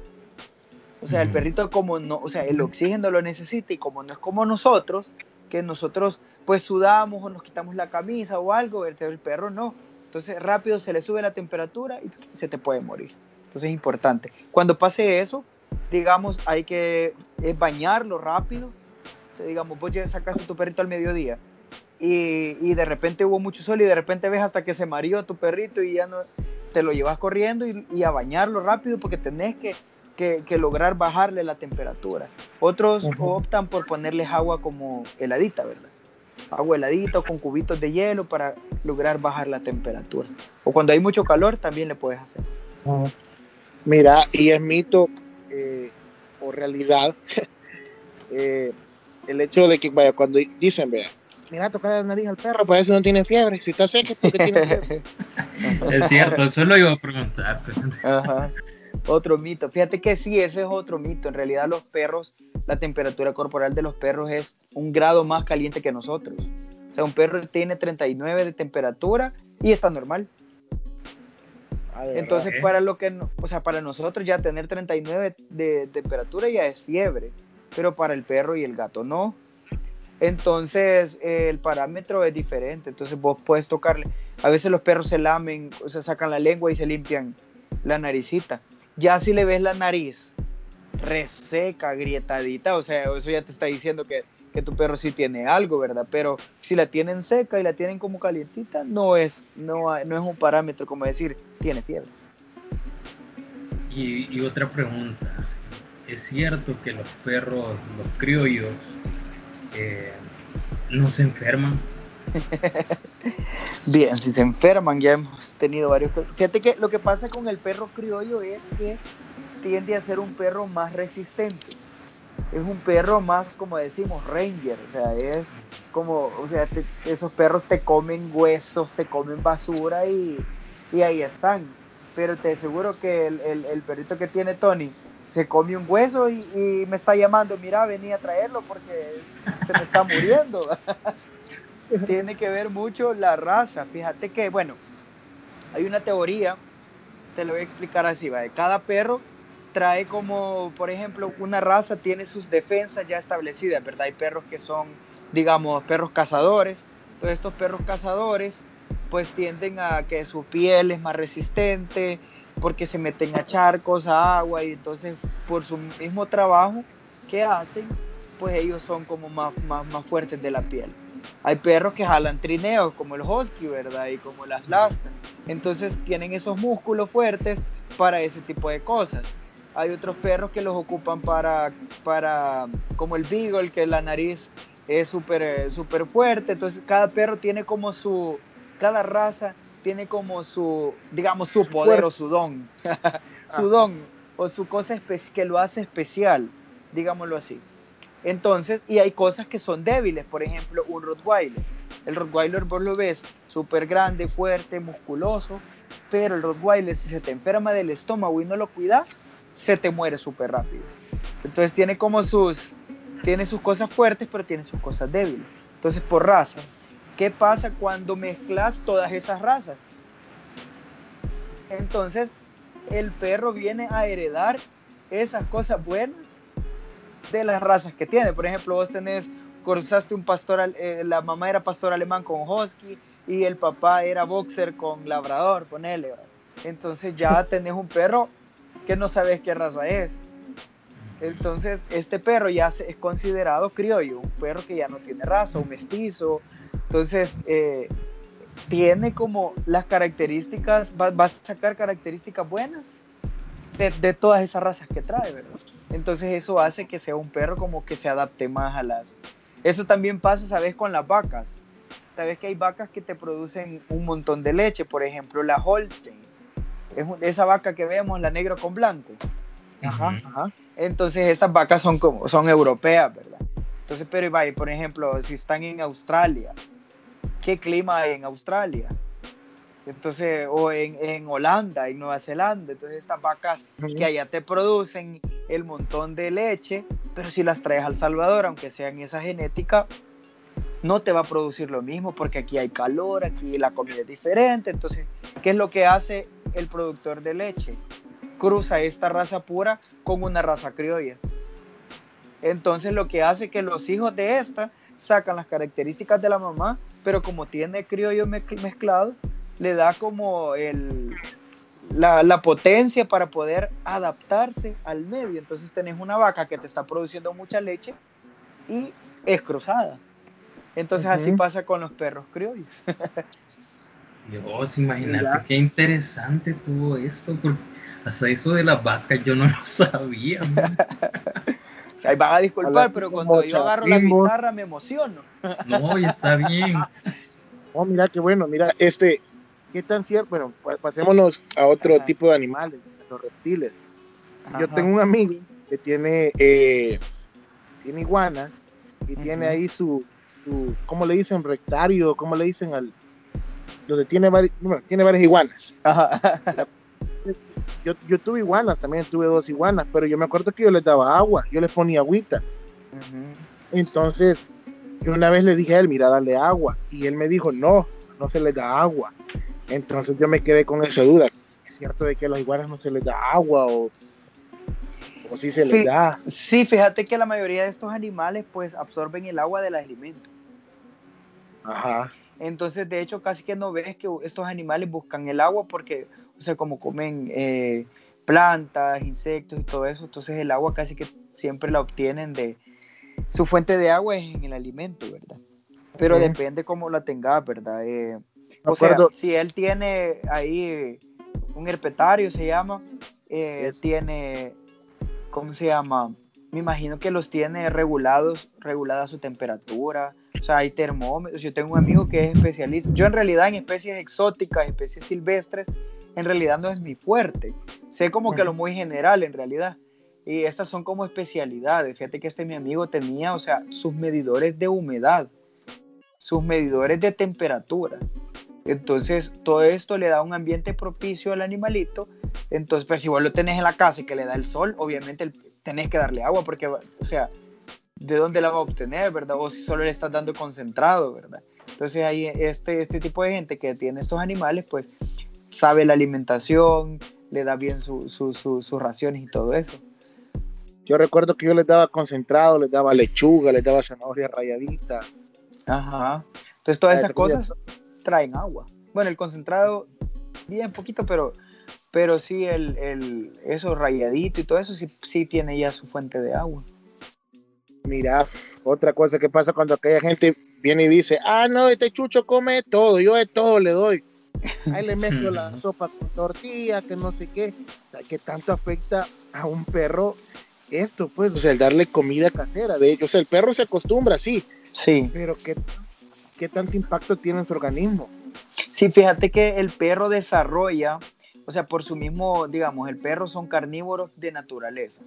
O sea, el perrito como no, o sea, el oxígeno lo necesita y como no es como nosotros, que nosotros pues sudamos o nos quitamos la camisa o algo, el, perro no. Entonces rápido se le sube la temperatura y se te puede morir. Entonces es importante. Cuando pase eso, digamos, hay que eh, bañarlo rápido. digamos, vos ya sacaste tu perrito al mediodía y, y, de repente hubo mucho sol y de repente ves hasta que se mareó tu perrito y ya no te lo llevas corriendo y, y a bañarlo rápido porque tenés que que, lograr bajarle la temperatura. Otros optan por ponerles agua como heladita, ¿verdad? Agua heladita o con cubitos de hielo para lograr bajar la temperatura. O cuando hay mucho calor también le puedes hacer. Mira, y es mito eh, o realidad *laughs* eh, el hecho de que, vaya, cuando dicen, vea, mira, tocar la nariz al perro, por eso no tiene fiebre. Si está seco es porque tiene fiebre. *laughs* es cierto, eso lo iba a preguntar. Ajá. Otro mito. Fíjate que sí, ese es otro mito. En realidad los perros, la temperatura corporal de los perros es un grado más caliente que nosotros. O sea, un perro tiene 39 de temperatura y está normal. Ah, Entonces, para lo que, o sea, para nosotros ya tener 39 de temperatura ya es fiebre, pero para el perro y el gato no. Entonces, el parámetro es diferente. Entonces, vos puedes tocarle. A veces los perros se lamen, o sea, sacan la lengua y se limpian la naricita. Ya si le ves la nariz reseca, grietadita, o sea, eso ya te está diciendo que, tu perro sí tiene algo, ¿verdad? Pero si la tienen seca y la tienen como calientita, no es, no, no es un parámetro como decir, tiene fiebre. Y, otra pregunta, ¿es cierto que los perros, los criollos, eh, no se enferman? *laughs* Bien, si se enferman, ya hemos tenido varios. Fíjate que lo que pasa con el perro criollo es que tiende a ser un perro más resistente. Es un perro más, como decimos, ranger. O sea, es como, o sea, esos perros te comen huesos, te comen basura y, ahí están. Pero te aseguro que el, perrito que tiene Tony se come un hueso y, y, me está llamando, mira, vení a traerlo porque se me está muriendo. *laughs* tiene que ver mucho la raza. Fíjate que, bueno, hay una teoría, te lo voy a explicar así, ¿vale? Cada perro trae como, por ejemplo, una raza tiene sus defensas ya establecidas, ¿verdad? Hay perros que son, digamos, perros cazadores. Entonces estos perros cazadores pues tienden a que su piel es más resistente porque se meten a charcos, a agua y entonces por su mismo trabajo que hacen, pues ellos son como más, más, más fuertes de la piel. Hay perros que jalan trineos, como el husky, ¿verdad? Y como las lascas. Entonces tienen esos músculos fuertes para ese tipo de cosas. Hay otros perros que los ocupan para, para como el beagle, que la nariz es súper eh, super fuerte. Entonces cada perro tiene como su, cada raza tiene como su, digamos, su poder o su don. *laughs* su don o su cosa que lo hace especial, digámoslo así. Entonces, y hay cosas que son débiles, por ejemplo, un Rottweiler. El Rottweiler vos lo ves súper grande, fuerte, musculoso, pero el Rottweiler si se te enferma del estómago y no lo cuidas, se te muere súper rápido. Entonces tiene como sus, tiene sus cosas fuertes, pero tiene sus cosas débiles. Entonces por raza, ¿qué pasa cuando mezclas todas esas razas? Entonces, el perro viene a heredar esas cosas buenas de las razas que tiene. Por ejemplo, vos tenés, cruzaste un pastor, eh, la mamá era pastor alemán con husky y el papá era boxer con labrador, ponele. Entonces ya *laughs* tenés un perro que no sabes qué raza es. Entonces, este perro ya es considerado criollo, un perro que ya no tiene raza, un mestizo. Entonces, eh, tiene como las características, va, a sacar características buenas de, de, todas esas razas que trae, ¿verdad? Entonces eso hace que sea un perro como que se adapte más a las... Eso también pasa, ¿sabes? Con las vacas. Sabes que hay vacas que te producen un montón de leche, por ejemplo, la Holstein. Es esa vaca que vemos, la negro con blanco. Ajá, ajá. Entonces esas vacas son como son europeas, ¿verdad? Entonces, pero vaya, por ejemplo, si están en Australia, ¿qué clima hay en Australia? Entonces, o en, en Holanda, en Nueva Zelanda. Entonces, estas vacas que allá te producen el montón de leche, pero si las traes al Salvador, aunque sean esa genética, no te va a producir lo mismo porque aquí hay calor, aquí la comida es diferente. Entonces, ¿qué es lo que hace el productor de leche? Cruza esta raza pura con una raza criolla. Entonces, lo que hace que los hijos de esta sacan las características de la mamá, pero como tiene criollo mezclado, le da como el, la, la, potencia para poder adaptarse al medio. Entonces tenés una vaca que te está produciendo mucha leche y es cruzada. Entonces así pasa con los perros criollos. *laughs* Dios, imagínate qué interesante tuvo esto, porque hasta eso de las vacas yo no lo sabía. *laughs* Ahí van a disculpar, pero cuando yo agarro la guitarra me emociono. No, ya está bien. *laughs* Oh, mira qué bueno, mira, este, qué tan cierto, bueno, pasémonos a otro tipo de animales, los reptiles. Yo tengo un amigo que tiene, eh, tiene iguanas y tiene ahí su, su, ¿cómo le dicen? Rectario, ¿cómo le dicen al, donde tiene, bueno, tiene varias iguanas. *laughs* Yo, yo, tuve iguanas, también tuve dos iguanas, pero yo me acuerdo que yo les daba agua, yo les ponía agüita. Entonces, yo una vez le dije a él, mira, dale agua. Y él me dijo, no, no se les da agua. Entonces yo me quedé con esa duda. ¿Es cierto de que a los iguanas no se les da agua o, o si se les da? Sí, fíjate que la mayoría de estos animales pues absorben el agua del alimento. Ajá. Entonces, de hecho, casi que no ves que estos animales buscan el agua porque, o sea, como comen eh, plantas, insectos y todo eso, entonces el agua casi que siempre la obtienen de... Su fuente de agua es en el alimento, ¿verdad? Pero depende cómo la tengas, ¿verdad? Eh, o sea, si él tiene ahí un herpetario, se llama, eh, tiene, ¿cómo se llama? Me imagino que los tiene regulados, regulada su temperatura, o sea, hay termómetros. Yo tengo un amigo que es especialista. Yo en realidad en especies exóticas, especies silvestres, en realidad no es mi fuerte. Sé como que lo muy general en realidad. Y estas son como especialidades. Fíjate que este mi amigo tenía, o sea, sus medidores de humedad, sus medidores de temperatura. Entonces, todo esto le da un ambiente propicio al animalito. Entonces, pero si vos lo tenés en la casa y que le da el sol, obviamente tenés que darle agua porque, o sea, de dónde la va a obtener, ¿verdad? O si solo le estás dando concentrado, ¿verdad? Entonces hay este, este tipo de gente que tiene estos animales, pues sabe la alimentación, le da bien sus su, raciones y todo eso. Yo recuerdo que yo les daba concentrado, les daba lechuga, les daba zanahoria rayadita. Ajá. Entonces todas esas cosas traen agua. Bueno, el concentrado, bien poquito, pero, pero sí el, el, eso rayadito y todo eso sí, sí tiene ya su fuente de agua. Mira, otra cosa que pasa cuando aquella gente viene y dice, ah, no, este chucho come todo, yo de todo le doy. *laughs* Ahí le mezclo la sopa con tortilla, que no sé qué. O sea, que tanto afecta a un perro esto, pues, o sea, el darle comida casera. De hecho, o sea, el perro se acostumbra, sí. Sí. Pero ¿qué, qué tanto impacto tiene en su organismo? Sí, fíjate que el perro desarrolla, o sea, por su mismo, digamos, el perro son carnívoros de naturaleza.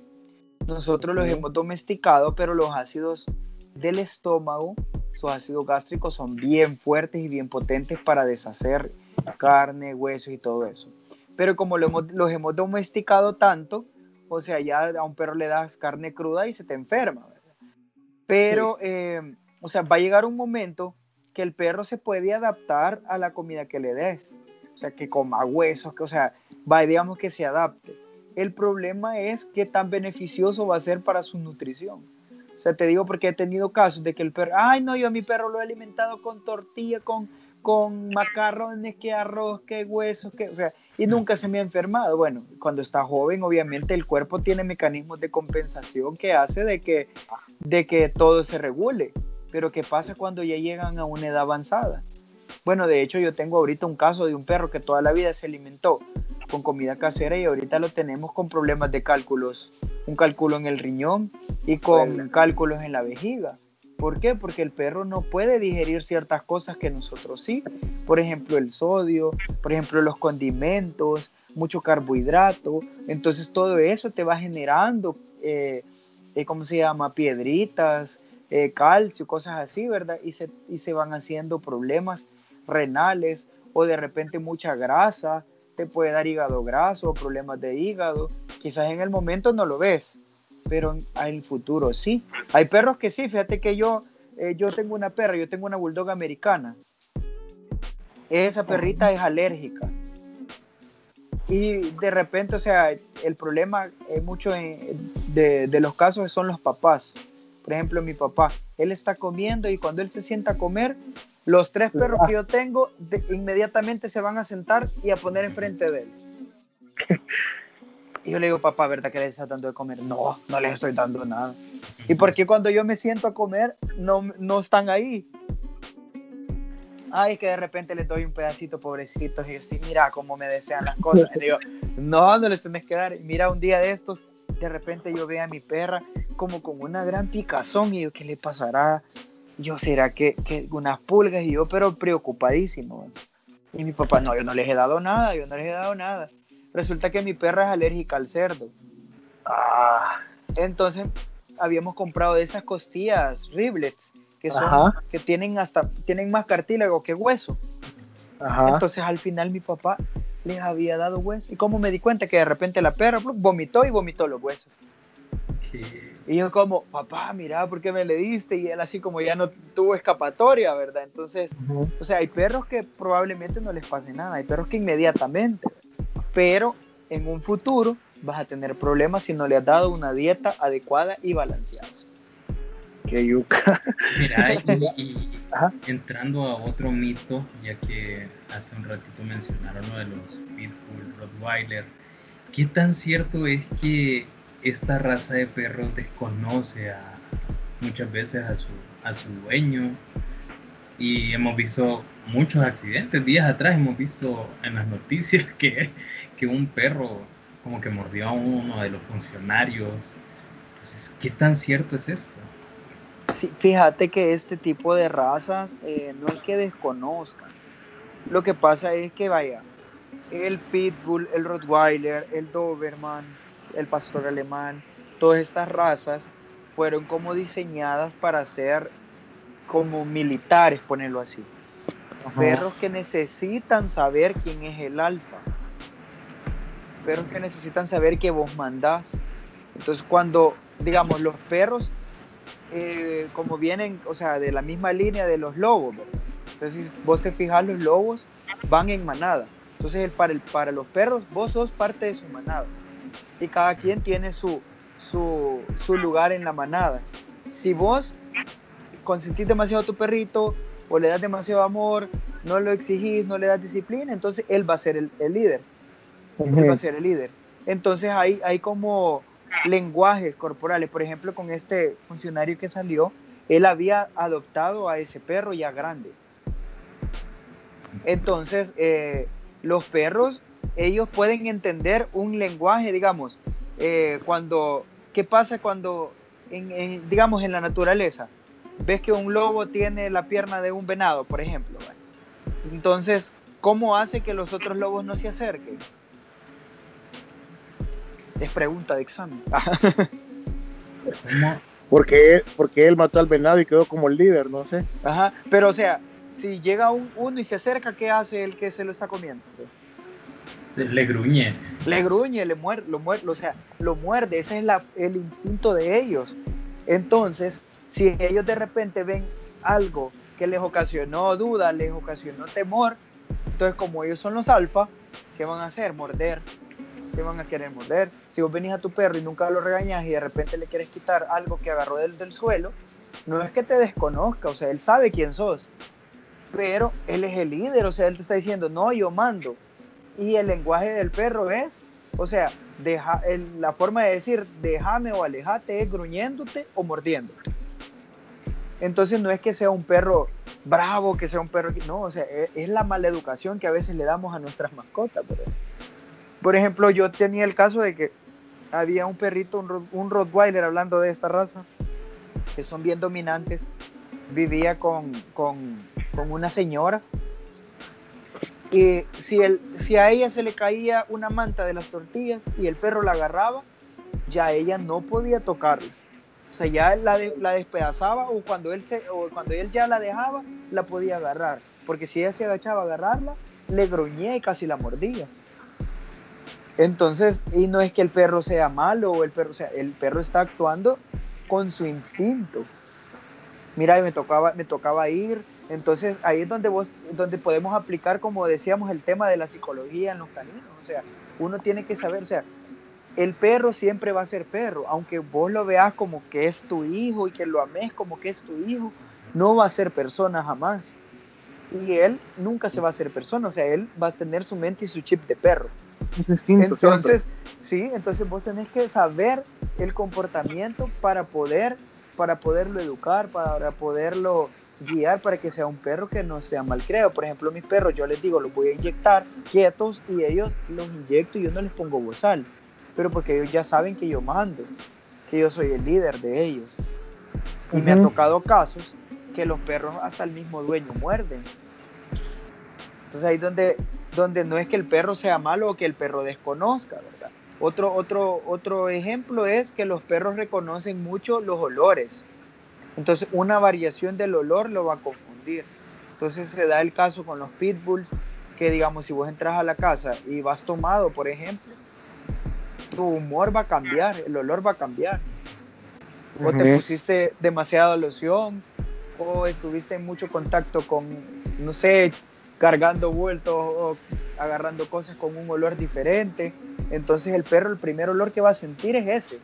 Nosotros los hemos domesticado, pero los ácidos del estómago, sus ácidos gástricos son bien fuertes y bien potentes para deshacer carne, huesos y todo eso. Pero como lo hemos, los hemos domesticado tanto, o sea, ya a un perro le das carne cruda y se te enferma. Pero, eh, o sea, va a llegar un momento que el perro se puede adaptar a la comida que le des. O sea, que coma huesos, que, o sea, va, que se adapte. El problema es qué tan beneficioso va a ser para su nutrición. O sea, te digo porque he tenido casos de que el perro, ay, no, yo a mi perro lo he alimentado con tortilla, con, con macarrones, que arroz, que huesos, que, o sea, y nunca se me ha enfermado. Bueno, cuando está joven, obviamente el cuerpo tiene mecanismos de compensación que hace de que, de que todo se regule. Pero ¿qué pasa cuando ya llegan a una edad avanzada? Bueno, de hecho yo tengo ahorita un caso de un perro que toda la vida se alimentó con comida casera y ahorita lo tenemos con problemas de cálculos, un cálculo en el riñón y con cálculos en la vejiga. ¿Por qué? Porque el perro no puede digerir ciertas cosas que nosotros sí. Por ejemplo, el sodio, por ejemplo, los condimentos, mucho carbohidrato. Entonces todo eso te va generando, eh, eh, ¿cómo se llama? Piedritas, eh, calcio, cosas así, ¿verdad? Y se, y se van haciendo problemas renales o de repente mucha grasa, te puede dar hígado graso, problemas de hígado. Quizás en el momento no lo ves, pero en el futuro sí. Hay perros que sí, fíjate que yo, eh, yo tengo una perra, yo tengo una bulldog americana. Esa perrita es alérgica. Y de repente, o sea, el problema es mucho de, de los casos son los papás. Por ejemplo, mi papá, él está comiendo y cuando él se sienta a comer, los tres perros que yo tengo inmediatamente se van a sentar y a poner enfrente de él. *laughs* Y yo le digo, papá, ¿verdad que le estás dando de comer? No, no les estoy dando nada. ¿Y por qué cuando yo me siento a comer no, no están ahí? Ay, que de repente les doy un pedacito, pobrecitos, y yo estoy, mira cómo me desean las cosas. Y digo, no, no les tenés que dar. Mira, un día de estos, de repente yo veo a mi perra como con una gran picazón y yo, ¿qué le pasará? yo, ¿será que, que unas pulgas? Y yo, pero preocupadísimo. Y mi papá, no, yo no les he dado nada, yo no les he dado nada. Resulta que mi perra es alérgica al cerdo. Ah. Entonces, habíamos comprado de esas costillas riblets, que son, que tienen hasta, tienen más cartílago que hueso. Entonces, al final mi papá les había dado hueso. Y como me di cuenta que de repente la perra vomitó y vomitó los huesos. Y yo como, papá, mira, ¿por qué me le diste? Y él así como ya no tuvo escapatoria, ¿verdad? Entonces, o sea, hay perros que probablemente no les pase nada, hay perros que inmediatamente, pero en un futuro vas a tener problemas si no le has dado una dieta adecuada y balanceada. Qué yuca. Mira, y, *laughs* entrando a otro mito, ya que hace un ratito mencionaron lo de los Pitbull, Rottweiler, ¿qué tan cierto es que esta raza de perros desconoce a, muchas veces a su, a su dueño y hemos visto muchos accidentes. Días atrás hemos visto en las noticias *laughs* que, que un perro como que mordió a uno de los funcionarios. Entonces, ¿qué tan cierto es esto? Sí, fíjate que este tipo de razas eh, no es que desconozcan. Lo que pasa es que, vaya, el Pitbull, el Rottweiler, el Doberman, el pastor alemán, todas estas razas fueron como diseñadas para ser como militares, ponerlo así. Perros que necesitan saber quién es el alfa. Perros que necesitan saber que vos mandás. Entonces cuando, digamos, los perros, eh, como vienen, o sea, de la misma línea de los lobos, entonces vos te fijas, los lobos van en manada. Entonces para, el, para los perros, vos sos parte de su manada y cada quien tiene su, su, lugar en la manada. Si vos consentís demasiado a tu perrito o le das demasiado amor, no lo exigís, no le das disciplina, entonces él va a ser el, líder. Él va a ser el líder. Entonces hay, hay como lenguajes corporales. Por ejemplo, con este funcionario que salió, él había adoptado a ese perro ya grande. Entonces, eh, los perros ellos pueden entender un lenguaje, digamos, eh, cuando, ¿qué pasa cuando, digamos, en la naturaleza? Ves que un lobo tiene la pierna de un venado, por ejemplo. Entonces, ¿cómo hace que los otros lobos no se acerquen? Es pregunta de examen. *laughs* porque, porque él mató al venado y quedó como el líder, no sé. Ajá, pero o sea, si llega un, uno y se acerca, ¿qué hace el que se lo está comiendo? Le gruñe. Le gruñe, le muerde, lo muerde, o sea, lo muerde, ese es el instinto de ellos. Entonces, si ellos de repente ven algo que les ocasionó duda, les ocasionó temor. Entonces, como ellos son los alfa, ¿qué van a hacer? Morder. ¿Qué van a querer morder? Si vos venís a tu perro y nunca lo regañas y de repente le quieres quitar algo que agarró del, del suelo, no es que te desconozca, o sea, él sabe quién sos, pero él es el líder, o sea, él te está diciendo, no, yo mando. Y el lenguaje del perro es, o sea, deja, el- la forma de decir déjame o alejate es gruñéndote o mordiéndote. Entonces no es que sea un perro bravo, que sea un perro, no, o sea, es, es la mala educación que a veces le damos a nuestras mascotas. Por por ejemplo yo tenía el caso de que había un perrito, un, Rot- un Rottweiler, hablando de esta raza, que son bien dominantes, vivía con, con, con una señora y si, el, si a ella se le caía una manta de las tortillas y el perro la agarraba, ya ella no podía tocarla. O sea, ya la, la despedazaba o cuando, él se, o cuando él ya la dejaba, la podía agarrar. Porque si ella se agachaba a agarrarla, le gruñía y casi la mordía. Entonces, y no es que el perro sea malo o el perro, sea, el perro está actuando con su instinto. Mira, me tocaba, me tocaba ir. Entonces, ahí es donde vos, donde podemos aplicar, como decíamos, el tema de la psicología en los caninos. O sea, uno tiene que saber, o sea, el perro siempre va a ser perro, aunque vos lo veas como que es tu hijo y que lo ames como que es tu hijo, no va a ser persona jamás. Y él nunca se va a hacer persona, o sea, él va a tener su mente y su chip de perro. Es instinto, siempre. Entonces, sí, entonces vos tenés que saber el comportamiento para poder, para poderlo educar, para poderlo guiar para que sea un perro que no sea malcriado. Por ejemplo, mis perros, yo les digo, los voy a inyectar quietos y ellos los inyecto y yo no les pongo bozal, pero porque ellos ya saben que yo mando, que yo soy el líder de ellos. Y me ha Ujú. tocado casos que los perros hasta el mismo dueño muerden. Entonces ahí donde, donde no es que el perro sea malo o que el perro desconozca, ¿verdad? Otro, otro, otro ejemplo es que los perros reconocen mucho los olores. Entonces una variación del olor lo va a confundir. Entonces se da el caso con los pitbulls, que digamos si vos entras a la casa y vas tomado, por ejemplo, tu humor va a cambiar, el olor va a cambiar. O te pusiste demasiada loción, o estuviste en mucho contacto con, no sé, cargando vueltos agarrando cosas con un olor diferente. Entonces el perro, el primer olor que va a sentir es ese.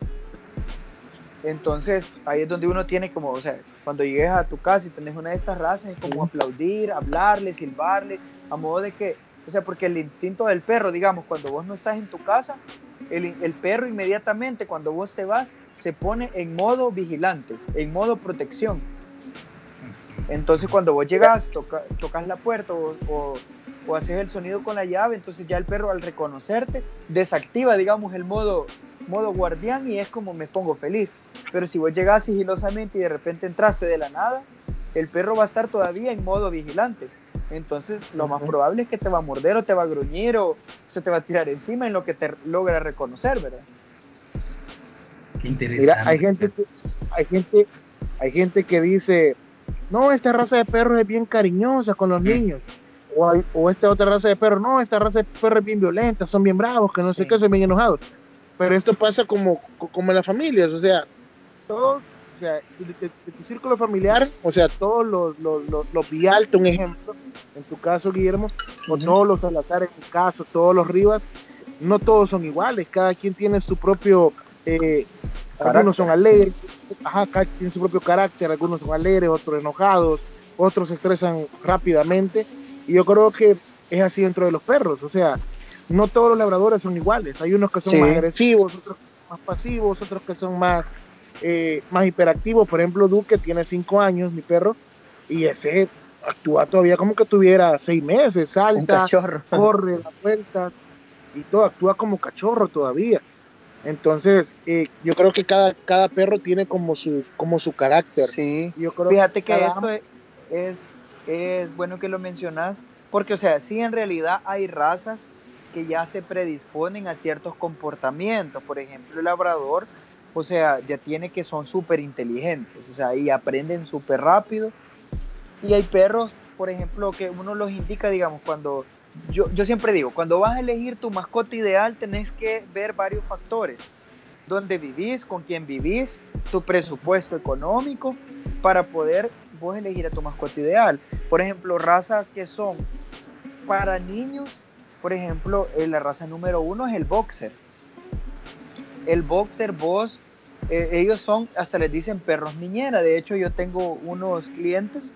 Entonces ahí es donde uno tiene como, o sea, cuando llegues a tu casa y tenés una de estas razas, es como aplaudir, hablarle, silbarle, a modo de que, o sea, porque el instinto del perro, digamos, cuando vos no estás en tu casa, el perro inmediatamente cuando vos te vas se pone en modo vigilante, en modo protección. Entonces cuando vos llegas, toca- tocas la puerta o, o- o haces el sonido con la llave, entonces ya el perro al reconocerte desactiva, digamos, el modo, modo guardián y es como me pongo feliz. Pero si vos llegás sigilosamente y de repente entraste de la nada, el perro va a estar todavía en modo vigilante. Entonces lo más probable es que te va a morder o te va a gruñir o se te va a tirar encima en lo que te logra reconocer, ¿verdad? Qué interesante. Mira, hay gente que, hay gente, hay gente que dice, no, esta raza de perros es bien cariñosa con los niños. O, hay- o esta otra raza de perros, no, esta raza de perros es bien violenta, son bien bravos, que no sé Sí. qué, son bien enojados. Pero esto pasa como, co- como en las familias, o sea, todos, o sea, de, de- de tu círculo familiar, o sea, todos los, los, los, un ejemplo, en tu caso, Guillermo, o Ujú. todos los Salazar en tu caso, todos los Rivas, no todos son iguales, cada quien tiene su propio, eh, algunos son alegres, ajá, cada quien tiene su propio carácter, algunos son alegres, otros enojados, otros se estresan rápidamente, y yo creo que es así dentro de los perros, o sea, no todos los labradores son iguales, hay unos que son Sí. más agresivos, otros más pasivos, otros que son más, eh, más hiperactivos, por ejemplo, Duque tiene cinco años, mi perro, y ese actúa todavía como que tuviera seis meses, salta, corre, da vueltas y todo, actúa como cachorro todavía. Entonces, eh, yo creo que cada, cada perro tiene como su, como su carácter. Sí. Yo creo Fíjate que cada- esto es, es, es bueno que lo mencionas, porque, o sea, sí, en realidad hay razas que ya se predisponen a ciertos comportamientos. Por ejemplo, el labrador, o sea, ya tiene que son súper inteligentes, o sea, y aprenden súper rápido. Y hay perros, por ejemplo, que uno los indica, digamos, cuando. Yo, siempre digo, cuando vas a elegir tu mascota ideal, tenés que ver varios factores. dónde vivís, con quién vivís, tu presupuesto económico, para poder vos elegir a tu mascota ideal. Por ejemplo, razas que son para niños, por ejemplo, eh, la raza número uno es el boxer. El boxer, vos, eh, ellos son, hasta les dicen perros niñera. De hecho, yo tengo unos clientes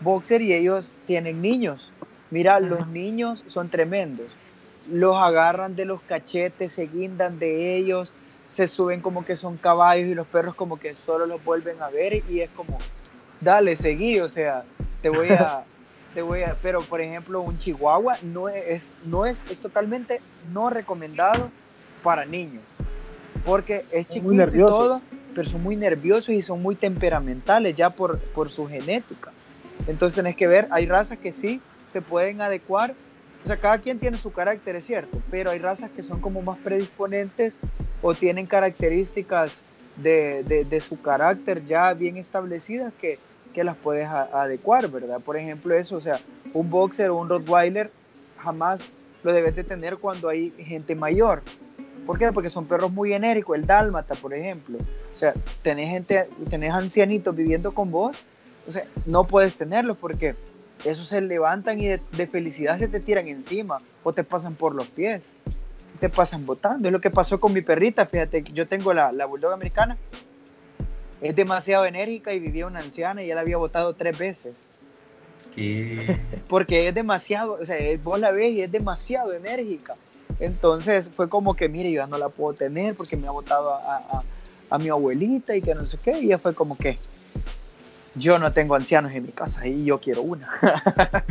boxer y ellos tienen niños. Mira, los niños son tremendos. Los agarran de los cachetes, se guindan de ellos, se suben como que son caballos y los perros como que solo los vuelven a ver y es como, dale, seguí, o sea, te voy a, *laughs* te voy a, pero por ejemplo un chihuahua no es, no es, es totalmente no recomendado para niños, porque es chiquito y todo, pero son muy nerviosos y son muy temperamentales ya por, por su genética. Entonces tenés que ver, hay razas que sí se pueden adecuar, o sea, cada quien tiene su carácter, es cierto, pero hay razas que son como más predisponentes o tienen características de, de, su carácter ya bien establecidas que, que las puedes adecuar, ¿verdad? Por ejemplo, eso, o sea, un boxer o un Rottweiler jamás lo debes de tener cuando hay gente mayor. ¿Por qué? Porque son perros muy enérgicos, el dálmata, por ejemplo. O sea, tenés gente, tenés ancianitos viviendo con vos, o sea, no puedes tenerlos porque esos se levantan y de, de felicidad se te tiran encima o te pasan por los pies te pasan botando. Es lo que pasó con mi perrita. Fíjate, yo tengo la, la bulldog americana. Es demasiado enérgica y vivía una anciana y ya la había botado tres veces. ¿Qué? *laughs* Porque es demasiado, o sea, vos la ves y es demasiado enérgica. Entonces fue como que, mire, yo ya no la puedo tener porque me ha botado a, a, a mi abuelita y que no sé qué. Y ya fue como que, yo no tengo ancianos en mi casa y yo quiero una. *laughs*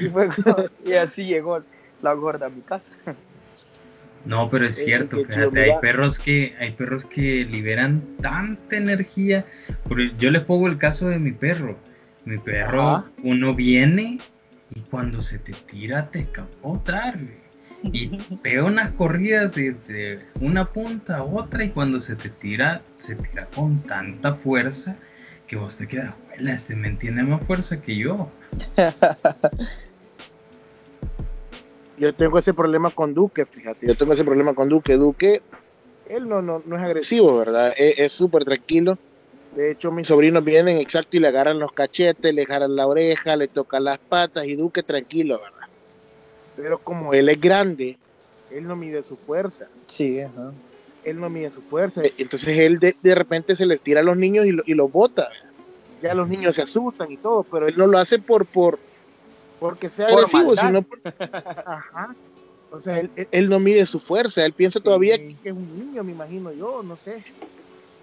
y, fue como, y así llegó la gorda a mi casa. No, pero es cierto, fíjate, hay perros que hay perros que liberan tanta energía. Yo les pongo el caso de mi perro. Mi perro, Ajá. uno viene y cuando se te tira te escapotar. Y *laughs* pega unas corridas de, de, una punta a otra y cuando se te tira, se tira con tanta fuerza que vos te quedas, este me entiende más fuerza que yo. *laughs* yo tengo ese problema con Duque, fíjate, yo tengo ese problema con Duque. Duque, él no, no, no es agresivo, ¿verdad? Es súper tranquilo. De hecho, mis sobrinos vienen exacto y le agarran los cachetes, le agarran la oreja, le tocan las patas y Duque tranquilo, ¿verdad? Pero como él es grande, él no mide su fuerza. Sí, ajá. Él no mide su fuerza. Entonces él de, de repente se les tira a los niños y lo, y lo bota. Ya los niños se asustan y todo, pero él no lo hace por, por, porque sea Por agresivo, maldad. sino por... Ajá. O sea, él, él- él no mide su fuerza, él piensa Sí. todavía que es un niño, me imagino yo, no sé.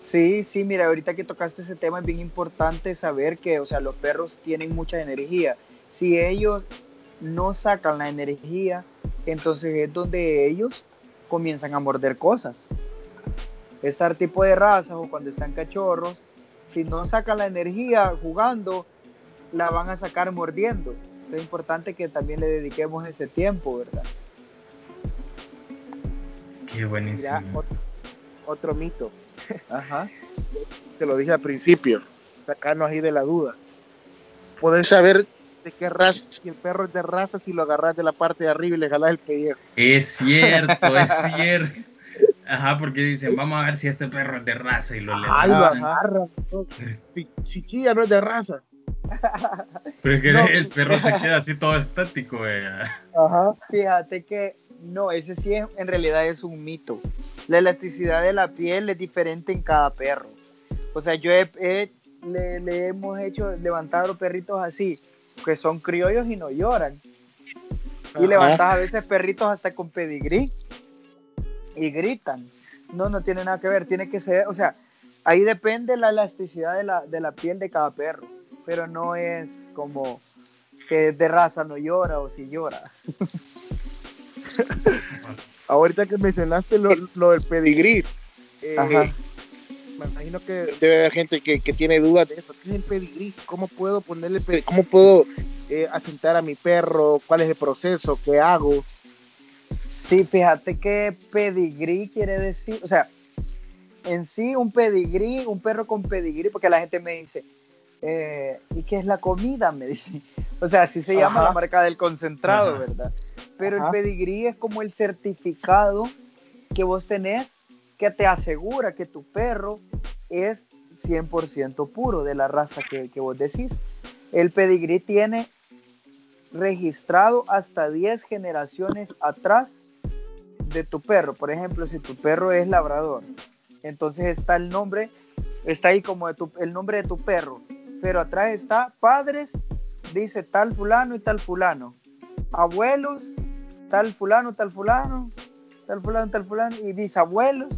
Sí, sí, mira, ahorita que tocaste ese tema es bien importante saber que, o sea, los perros tienen mucha energía. Si ellos no sacan la energía, entonces es donde ellos comienzan a morder cosas. Este tipo de razas o cuando están cachorros, si no sacan la energía jugando, la van a sacar mordiendo. Es importante que también le dediquemos ese tiempo, ¿verdad? Qué buenísimo. Ya, otro, otro mito, *laughs* Ajá. te lo dije al principio, sacarnos ahí de la duda. Poder saber de qué raza, si el perro es de raza, si lo agarras de la parte de arriba y le jalas el pellejo. Es cierto, es cierto. Ajá, porque dicen, vamos a ver si este perro es de raza y lo Ay, lo levantan. agarran. ¿no? Es de raza. Pero es que No. el perro se queda así todo estático. eh. Ajá. Fíjate que no, ese sí es, en realidad es un mito. La elasticidad de la piel es diferente en cada perro. O sea, yo he, he- le, le hemos hecho levantar a los perritos así, que son criollos y no lloran. Y levantas a veces perritos hasta con pedigrí y gritan. No, no tiene nada que ver, tiene que ser, o sea, ahí depende la elasticidad de la, de la piel de cada perro, pero no es como que de raza no llora o si llora. *laughs* Ahorita que mencionaste lo, lo del pedigrí, eh, Ajá. me imagino que debe haber gente que, que tiene dudas de eso. ¿Qué es el pedigrí? ¿Cómo puedo ponerle pedi- ¿Cómo puedo eh, asentar a mi perro? ¿Cuál es el proceso? ¿Qué hago? Sí, fíjate que pedigrí quiere decir, o sea, en sí un pedigrí, un perro con pedigrí, porque la gente me dice, eh, ¿y qué es la comida? Me dice. *laughs* O sea, así se llama la marca del concentrado, Ajá. ¿verdad? Pero Ajá. el pedigrí es como el certificado que vos tenés que te asegura que tu perro es 100% puro de la raza que, que vos decís. El pedigrí tiene registrado hasta 10 generaciones atrás de tu perro. Por ejemplo, si tu perro es labrador, entonces está el nombre, está ahí como el nombre de tu perro, pero atrás está padres, dice tal fulano y tal fulano, abuelos, tal fulano, tal fulano, tal fulano, tal fulano, y bisabuelos,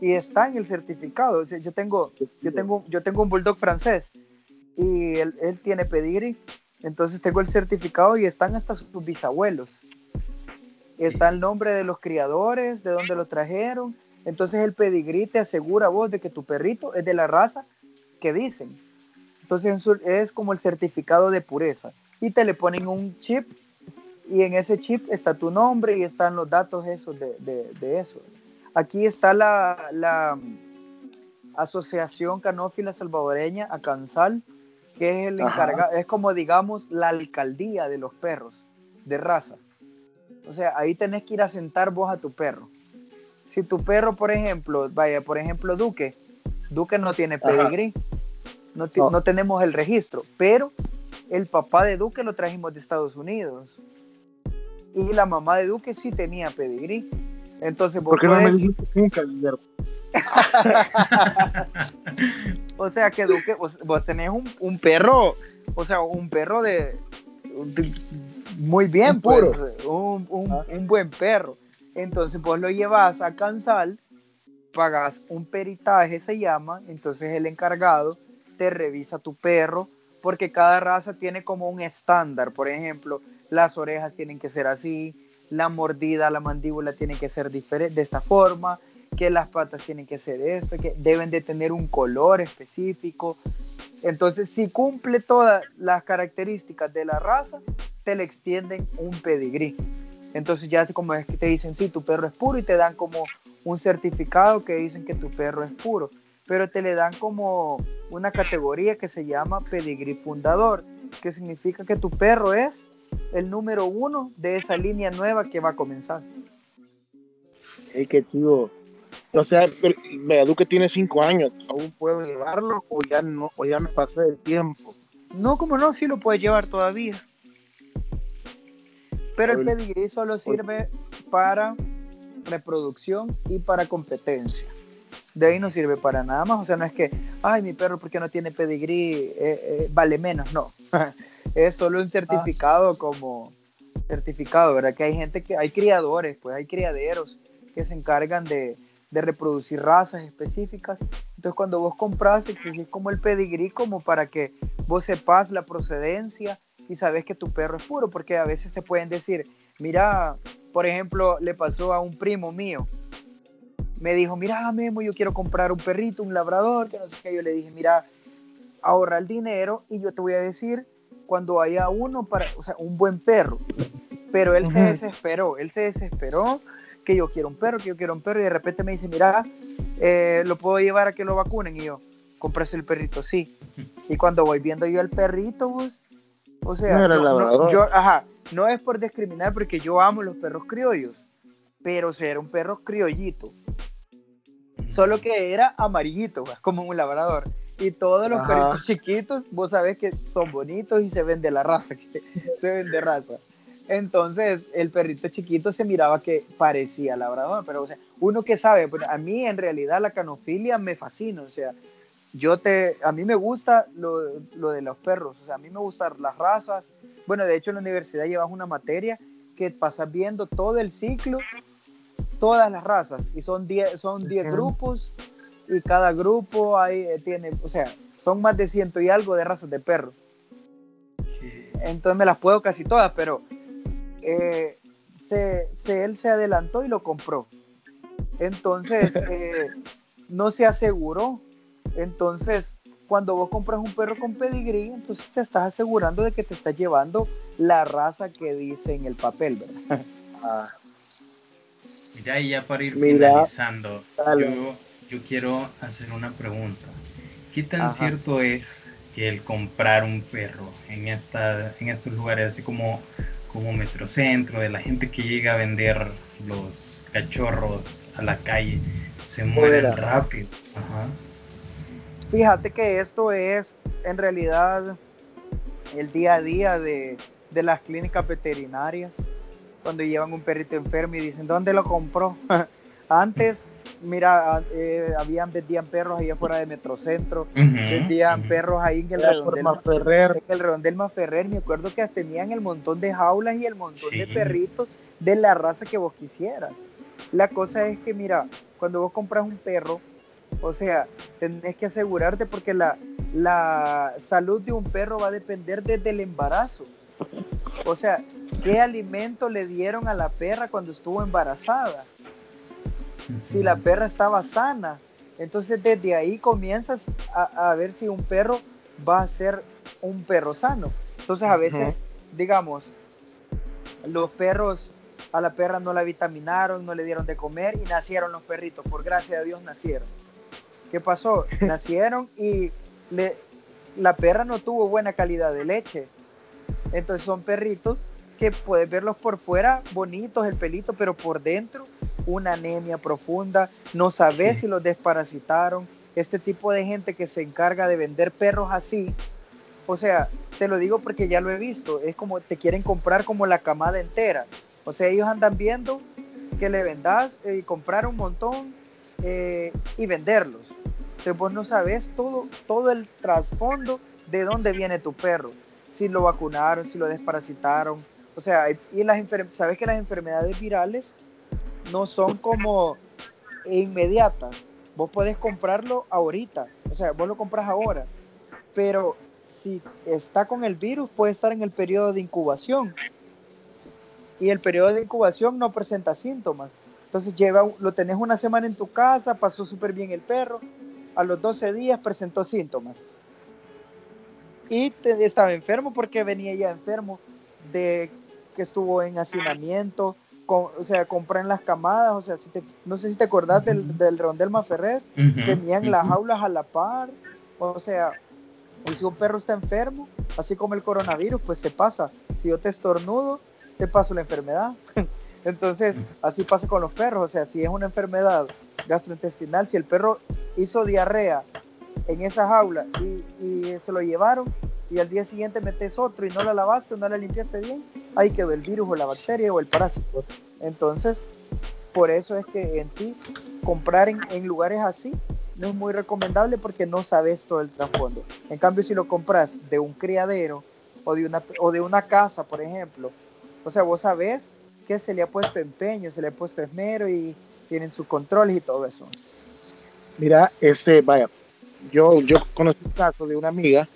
y está en el certificado. yo tengo, yo tengo, yo tengo un bulldog francés y él, él tiene pedigrí entonces tengo el certificado y están hasta sus bisabuelos. Está el nombre de los criadores, de dónde lo trajeron. Entonces el pedigrí te asegura vos de que tu perrito es de la raza que dicen. Entonces es como el certificado de pureza. Y te le ponen un chip y en ese chip está tu nombre y están los datos esos de, eso. Aquí está la, la Asociación Canófila Salvadoreña, ACANSAL, que es el encargado, es como digamos la alcaldía de los perros de raza. O sea, ahí tenés que ir a sentar vos a tu perro. Si tu perro, por ejemplo, vaya, por ejemplo, Duque, Duque no tiene pedigrí, no, no. tenemos el registro, pero el papá de Duque lo trajimos de Estados Unidos. Y la mamá de Duque sí tenía pedigrí. Entonces, ¿por qué no me dijiste nunca, *laughs* o sea que Duque, vos, tenés un, perro, o sea, un perro de, muy bien, pues, un, ah. un, buen perro. Entonces vos lo llevas a Cansal, pagas un peritaje, se llama, entonces el encargado te revisa tu perro, porque cada raza tiene como un estándar, por ejemplo, las orejas tienen que ser así, la mordida, la mandíbula tiene que ser diferente, de esta forma, que las patas tienen que ser esto, que deben de tener un color específico. Entonces, si cumple todas las características de la raza, te le extienden un pedigrí. Entonces ya como es que te dicen, sí, tu perro es puro y te dan como un certificado que dicen que tu perro es puro, pero te le dan como una categoría que se llama pedigrí fundador, que significa que tu perro es el número uno de esa línea nueva que va a comenzar. Hey, qué tío, o sea, que tiene cinco años, ¿aún puedo llevarlo o ya no, o ya me pasé el tiempo? No, como no, sí lo puedes llevar todavía. Pero el pedigrí solo sirve para reproducción y para competencia. De ahí no sirve para nada más. O sea, no es que, ay, mi perro, porque no tiene pedigrí? Eh, eh, vale menos. No. *laughs* es solo un certificado como certificado, ¿verdad? Que hay gente que, hay criadores, pues hay criaderos que se encargan de, de reproducir razas específicas. Entonces cuando vos compras, exigís como el pedigrí como para que vos sepas la procedencia y sabes que tu perro es puro, porque a veces te pueden decir, mira, por ejemplo, le pasó a un primo mío, me dijo, mira, Memo, yo quiero comprar un perrito, un labrador, que no sé qué, yo le dije, mira, ahorra el dinero y yo te voy a decir cuando haya uno para, o sea, un buen perro. Pero él se desesperó, él se desesperó que yo quiero un perro, que yo quiero un perro, y de repente me dice, mira, eh, lo puedo llevar a que lo vacunen, y yo, compras el perrito, sí. Y cuando voy viendo yo el perrito, pues, o sea, no, yo, ajá, no es por discriminar, porque yo amo los perros criollos, pero o era un perro criollito. Solo que era amarillito, pues, como un labrador. Y todos los perritos chiquitos, vos sabés que son bonitos y se ven de la raza, *laughs* que se ven de raza. Entonces, el perrito chiquito se miraba que parecía labrador, pero o sea, uno que sabe, pues, a mí en realidad la canofilia me fascina, o sea, yo te, a mí me gusta lo, lo, de los perros, o sea, a mí me gustan las razas. Bueno, de hecho en la universidad llevas una materia que pasas viendo todo el ciclo, todas las razas, y son 10 son diez grupos, y cada grupo ahí eh, tiene, o sea, son más de ciento y algo de razas de perros. Entonces me las puedo casi todas, pero eh, se, él se adelantó y lo compró. Entonces, *laughs* eh, no se aseguró. Entonces, cuando vos compras un perro con pedigrí, entonces te estás asegurando de que te estás llevando la raza que dice en el papel, ¿verdad? *laughs* Ah. Mira, y ya para ir finalizando, yo, quiero hacer una pregunta. ¿Qué tan cierto es que el comprar un perro en, esta, en estos lugares, así como como Metrocentro, de la gente que llega a vender los cachorros a la calle, se mueren rápido. Fíjate que esto es en realidad el día a día de, de las clínicas veterinarias, cuando llevan un perrito enfermo y dicen, ¿dónde lo compró? *laughs* Antes mira, eh, habían, vendían perros ahí afuera de Metrocentro, vendían perros ahí en el redondel Maferrer. En el redondel Maferrer, me acuerdo que tenían el montón de jaulas y el montón de perritos de la raza que vos quisieras. La cosa es que, mira, cuando vos compras un perro, o sea, tenés que asegurarte porque la, la salud de un perro va a depender desde el embarazo. O sea, ¿qué alimento le dieron a la perra cuando estuvo embarazada? si la perra estaba sana. Entonces desde ahí comienzas a, ver si un perro va a ser un perro sano. Entonces a veces, digamos, los perros a la perra no la vitaminaron, no le dieron de comer y nacieron los perritos. Por gracia de Dios nacieron. ¿Qué pasó? nacieron y le, la perra no tuvo buena calidad de leche. Entonces son perritos que puedes verlos por fuera bonitos, el pelito, pero por dentro una anemia profunda, no sabes si los desparasitaron. Este tipo de gente que se encarga de vender perros así, o sea, te lo digo porque ya lo he visto, es como te quieren comprar como la camada entera. O sea, ellos andan viendo que le vendas y eh, comprar un montón eh, y venderlos. Entonces vos no sabes todo, todo el trasfondo de dónde viene tu perro. Si lo vacunaron, si lo desparasitaron. O sea, y las sabes que las enfermedades virales no son como inmediatas. Vos podés comprarlo ahorita, o sea, vos lo compras ahora, pero si está con el virus puede estar en el periodo de incubación y el periodo de incubación no presenta síntomas. Entonces lleva, lo tenés una semana en tu casa, pasó súper bien el perro, a los 12 días presentó síntomas. Y estaba enfermo porque venía ya enfermo de que estuvo en hacinamiento, o sea, compran las camadas, o sea, si te, no sé si te acordás del, del Rondel Maferrer, tenían las jaulas a la par, o sea, y si un perro está enfermo, así como el coronavirus, pues se pasa. Si yo te estornudo, te paso la enfermedad. *laughs* Entonces, así pasa con los perros, o sea, si es una enfermedad gastrointestinal, si el perro hizo diarrea en esa jaula y, se lo llevaron, y al día siguiente metes otro y no la lavaste no la limpiaste bien, ahí quedó el virus o la bacteria o el parásito. Entonces, por eso es que en sí, comprar en, en lugares así no es muy recomendable porque no sabes todo el trasfondo. En cambio, si lo compras de un criadero o de una, o de una casa, por ejemplo, o sea, vos sabés que se le ha puesto empeño, se le ha puesto esmero y tienen sus controles y todo eso. Mira, este, vaya, yo, yo conocí un caso de una amiga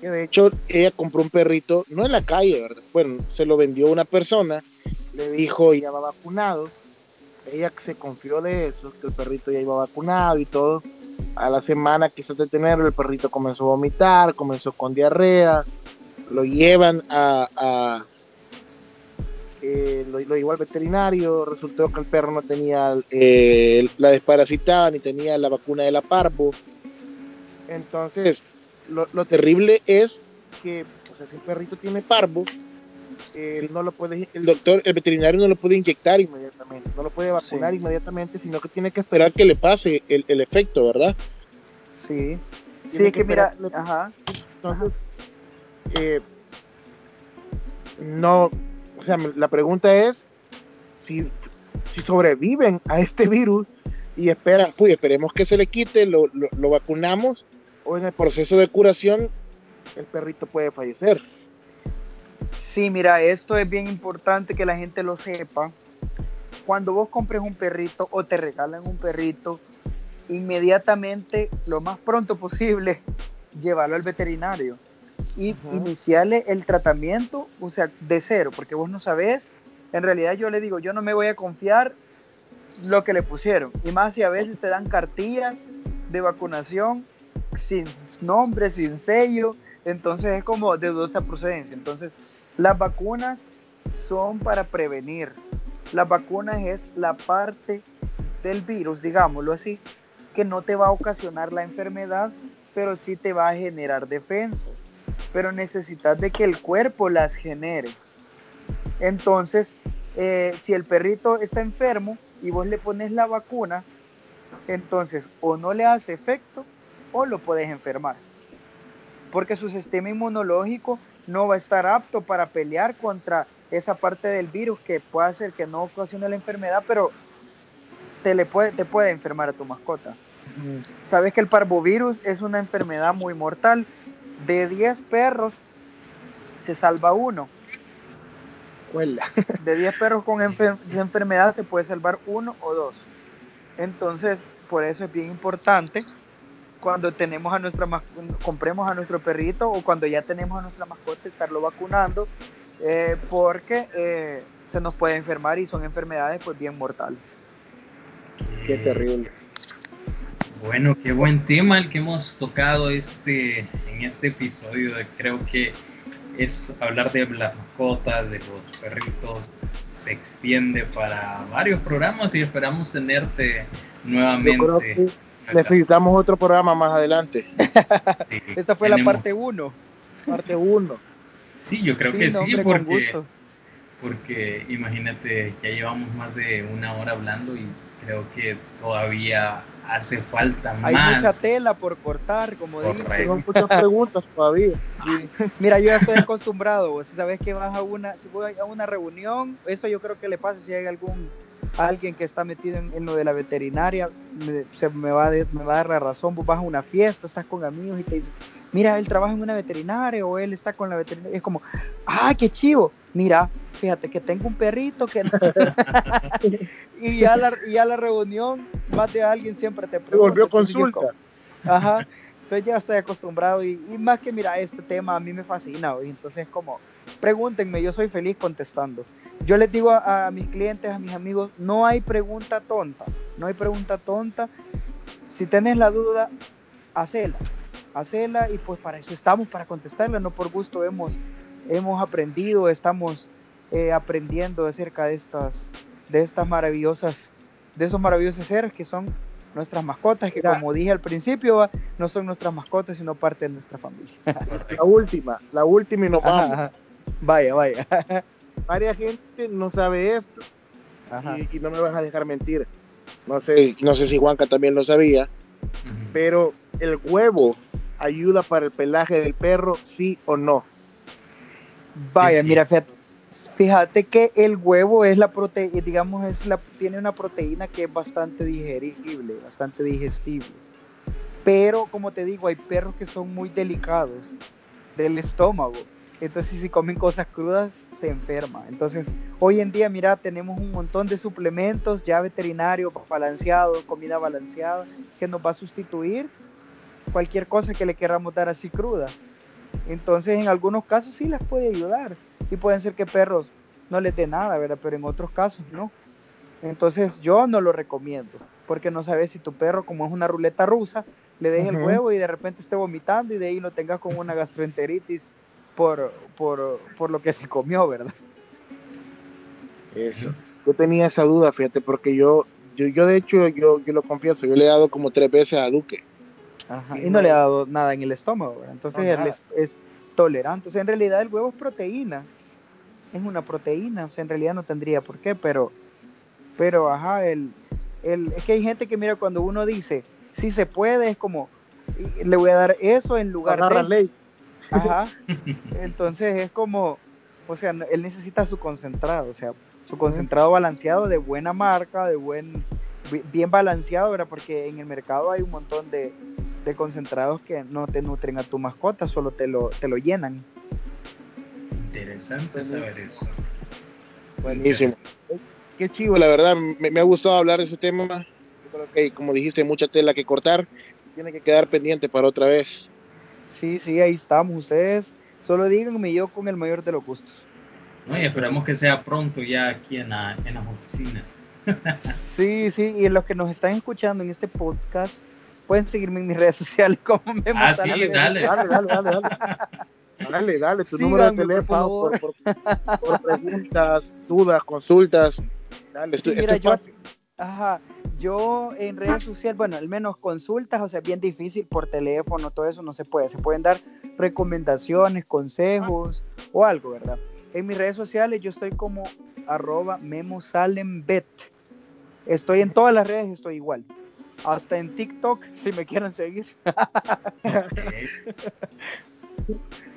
que de hecho ella compró un perrito, no en la calle, ¿verdad? Bueno, se lo vendió una persona, le dijo ya va vacunado, ella se confió de eso, que el perrito ya iba vacunado y todo. A la semana quizás de tenerlo, el perrito comenzó a vomitar, comenzó con diarrea, lo llevan a, eh, lo, llevó al veterinario, resultó que el perro no tenía eh, la desparasitada ni tenía la vacuna de la parvo. Entonces, lo, terrible es que, o sea, si el perrito tiene parvo, no lo puede, el doctor, el veterinario no lo puede inyectar inmediatamente, no lo puede vacunar inmediatamente, sino que tiene que esperar que le pase el, el efecto, ¿verdad? Sí. sí, que, mira, ajá. Entonces, eh, no, o sea, la pregunta es si, si sobreviven a este virus y esperan, pues esperemos que se le quite, lo, lo, vacunamos o en el proceso de curación el perrito puede fallecer. Sí, mira, esto es bien importante que la gente lo sepa. Cuando vos compres un perrito o te regalan un perrito, inmediatamente, lo más pronto posible, *laughs* llévalo al veterinario y iniciarle el tratamiento, o sea, de cero, porque vos no sabés. En realidad yo le digo, yo no me voy a confiar lo que le pusieron. Y más si a veces te dan cartillas de vacunación sin nombre, sin sello, entonces es como de dudosa procedencia. Entonces, las vacunas son para prevenir. Las vacunas es la parte del virus, digámoslo así, que no te va a ocasionar la enfermedad, pero sí te va a generar defensas. Pero necesitas de que el cuerpo las genere. Entonces, eh, si el perrito está enfermo y vos le pones la vacuna, entonces o no le hace efecto o lo puedes enfermar. Porque su sistema inmunológico no va a estar apto para pelear contra esa parte del virus que puede hacer que no ocasione la enfermedad, pero te, le puede, te puede enfermar a tu mascota. Sabes que el parvovirus es una enfermedad muy mortal. De 10 perros se salva uno. *laughs* De 10 perros con enfermedad se puede salvar uno o dos. Entonces, por eso es bien importante cuando tenemos a nuestra compremos a nuestro perrito o cuando ya tenemos a nuestra mascota estarlo vacunando eh, porque eh, se nos puede enfermar y son enfermedades pues bien mortales. Qué terrible. Bueno, qué buen tema el que hemos tocado este, en este episodio. Creo que es hablar de las mascotas, de los perritos, se extiende para varios programas y esperamos tenerte nuevamente. necesitamos otro programa más adelante. *laughs* Esta fue la parte 1. Parte 1. Sí, yo creo que sí, porque, porque imagínate, ya llevamos más de una hora hablando y creo que todavía hace falta más. Hay mucha tela por cortar, como dicen. Hay muchas preguntas todavía. Mira, yo ya estoy acostumbrado. Si sabes que vas a una, si voy a una reunión, eso yo creo que le pasa si hay algún alguien que está metido en, lo de la veterinaria, me, se me va, me va a dar la razón. Vos vas a una fiesta, estás con amigos y te dicen, mira, él trabaja en una veterinaria o él está con la veterinaria. Es como, ah, qué chivo. Mira, fíjate que tengo un perrito que... *laughs* y, ya la, y la reunión, más de alguien siempre te pregunta. volvió consulta. Ajá. Entonces ya estoy acostumbrado y, más que mira, este tema a mí me fascina. Y entonces como, pregúntenme, yo soy feliz contestando. Yo les digo a, a mis clientes, a mis amigos, no hay pregunta tonta, no hay pregunta tonta. Si tenés la duda, hacela hacela y pues para eso estamos, para contestarla, no por gusto hemos, hemos aprendido, estamos eh, aprendiendo acerca de estas, de estas maravillosas, de esos maravillosos seres que son nuestras mascotas, que como dije al principio, no son nuestras mascotas, sino parte de nuestra familia. *laughs* La última, la última y nos vamos. Vaya, vaya. *laughs* Varia gente no sabe esto. Y, y, no me vas a dejar mentir. No sé, no sé si Juanca también lo sabía, pero el huevo ayuda para el pelaje del perro, sí o no? Vaya, mira, fíjate, que el huevo es la proteína, digamos, es la, tiene una proteína que es bastante digerible, bastante digestible. Pero, como te digo, hay perros que son muy delicados del estómago. Entonces, si comen cosas crudas, se enferma. Entonces, hoy en día, mira, tenemos un montón de suplementos ya veterinarios, balanceados, comida balanceada, que nos va a sustituir cualquier cosa que le queramos dar así cruda. Entonces, en algunos casos sí les puede ayudar. Y pueden ser que perros no les dé nada, ¿verdad? Pero en otros casos no. Entonces, yo no lo recomiendo. Porque no sabes si tu perro, como es una ruleta rusa, le deje el huevo y de repente esté vomitando y de ahí lo tengas con una gastroenteritis por, por, por lo que se comió, ¿verdad? Eso. Yo tenía esa duda, fíjate, porque yo, yo, yo de hecho, yo, yo lo confieso, yo le he dado como tres veces a Duque y no le ha dado nada en el estómago, entonces él es, tolerante. O sea, en realidad el huevo es proteína, es una proteína, o sea, en realidad no tendría por qué, pero, pero, ajá, el, el, es que hay gente que mira cuando uno dice, si se puede, es como, le voy a dar eso en lugar de... La ley. Ajá, *laughs* entonces es como, o sea, él necesita su concentrado, o sea, su concentrado balanceado de buena marca, de buen, bien balanceado, ¿verdad? Porque en el mercado hay un montón de, de concentrados que no te nutren a tu mascota, solo te lo, te lo llenan. Interesante saber eso. Buenísimo. Qué chivo, la verdad, me, ha gustado hablar de ese tema. Yo creo que, como dijiste, hay mucha tela que cortar. Tiene que quedar pendiente para otra vez. Sí, sí, ahí estamos. Ustedes solo díganme yo con el mayor de los gustos. No, y esperamos que sea pronto ya aquí en, la, en las oficinas. sí, sí, y los que nos están escuchando en este podcast, pueden seguirme en mis redes sociales *laughs* como me Ah, sí, dale. Dale, dale, dale, dale. Dale, dale, tu número de teléfono por, por, preguntas, dudas, consultas. Dale, estoy, mira, yo, ajá, yo en redes sociales, bueno, al menos consultas, o sea, bien difícil por teléfono, todo eso no se puede. Se pueden dar recomendaciones, consejos o algo, ¿verdad? En mis redes sociales yo estoy como arroba memosalembet. Estoy en todas las redes, estoy igual. Hasta en TikTok, si me quieren seguir.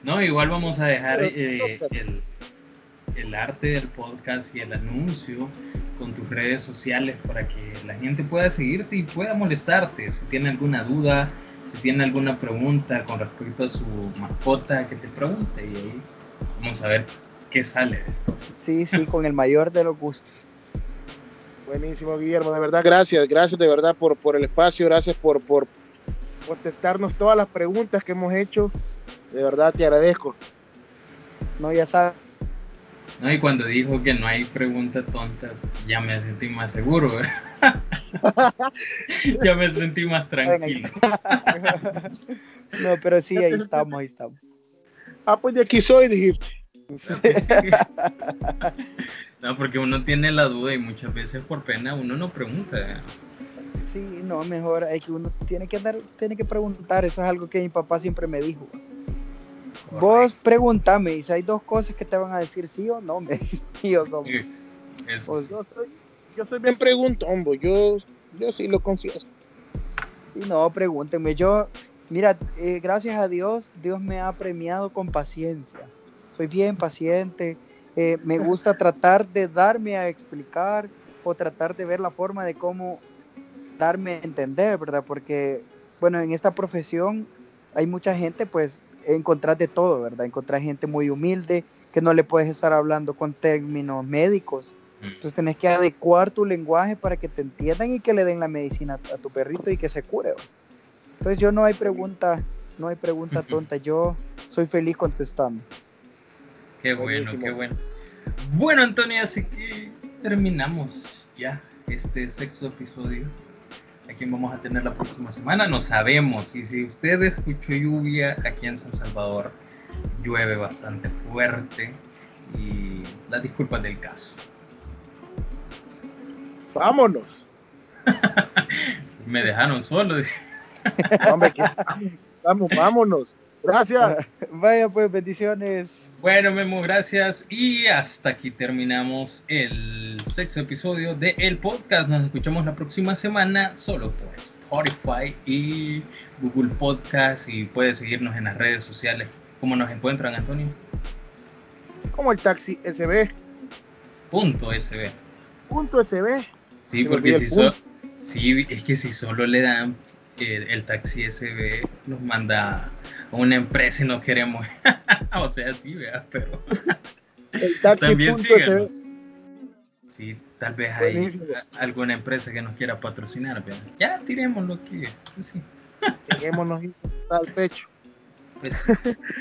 No, igual vamos a dejar eh, el, el arte del podcast y el anuncio con tus redes sociales para que la gente pueda seguirte y pueda molestarte. Si tiene alguna duda, si tiene alguna pregunta con respecto a su mascota, que te pregunte y ahí vamos a ver qué sale. Sí, sí, con el mayor de los gustos. Buenísimo, Guillermo. De verdad, gracias. Gracias de verdad por, por el espacio. Gracias por, por contestarnos todas las preguntas que hemos hecho. De verdad, te agradezco. No, ya sabes. No, y cuando dijo que no hay pregunta tonta, ya me sentí más seguro. ¿eh? *laughs* ya me sentí más tranquilo. *laughs* no, pero sí, ahí estamos, ahí estamos. Ah, pues de aquí soy, dijiste. *laughs* No, porque uno tiene la duda y muchas veces por pena uno no pregunta. Sí, no, mejor hay que uno tiene que dar, tiene que preguntar. Eso es algo que mi papá siempre me dijo. Vos pregúntame y si hay dos cosas que te van a decir sí o no, *laughs* me yo como. Sí, pues, yo, soy, yo soy bien preguntón, yo, yo sí lo confieso. Sí, no, pregúntenme. Yo, mira, eh, gracias a Dios, Dios me ha premiado con paciencia. Soy bien paciente. Eh, me gusta tratar de darme a explicar o tratar de ver la forma de cómo darme a entender, ¿verdad? Porque, bueno, en esta profesión hay mucha gente, pues, encontrar de todo, ¿verdad? Encontrar gente muy humilde, que no le puedes estar hablando con términos médicos. Mm. Entonces tenés que adecuar tu lenguaje para que te entiendan y que le den la medicina a tu perrito y que se cure. Entonces yo no hay pregunta, no hay pregunta *laughs* tonta, yo soy feliz contestando. Qué bueno, qué bueno. Bueno, Antonio, así que terminamos ya este sexto episodio. ¿A quién vamos a tener la próxima semana? No sabemos. Y si usted escuchó lluvia aquí en San Salvador, llueve bastante fuerte. Y las disculpas del caso. Vámonos. *laughs* Me dejaron solo. *laughs* Vamos, vámonos. Gracias. *laughs* Vaya pues, bendiciones. Bueno, Memo, gracias. Y hasta aquí terminamos el sexto episodio de el podcast. Nos escuchamos la próxima semana solo por Spotify y Google Podcast. Y puedes seguirnos en las redes sociales. ¿Cómo nos encuentran, Antonio? Como el taxi SB. Punto SB. Punto SB. Sí, porque si so sí, es que si solo le dan el, el taxi SB, nos manda una empresa y no queremos. *laughs* o sea, sí, vea, pero. También síganos. Sí, tal vez hay alguna empresa que nos quiera patrocinar, ¿verdad? Ya tiremos lo que. Pues sí. Tirémonos al pecho. Pues,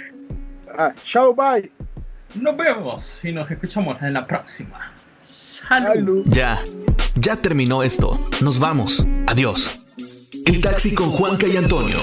*laughs* ah, chao, bye. Nos vemos y nos escuchamos en la próxima. Salud. Ya, ya terminó esto. Nos vamos. Adiós. El taxi con Juanca y Antonio.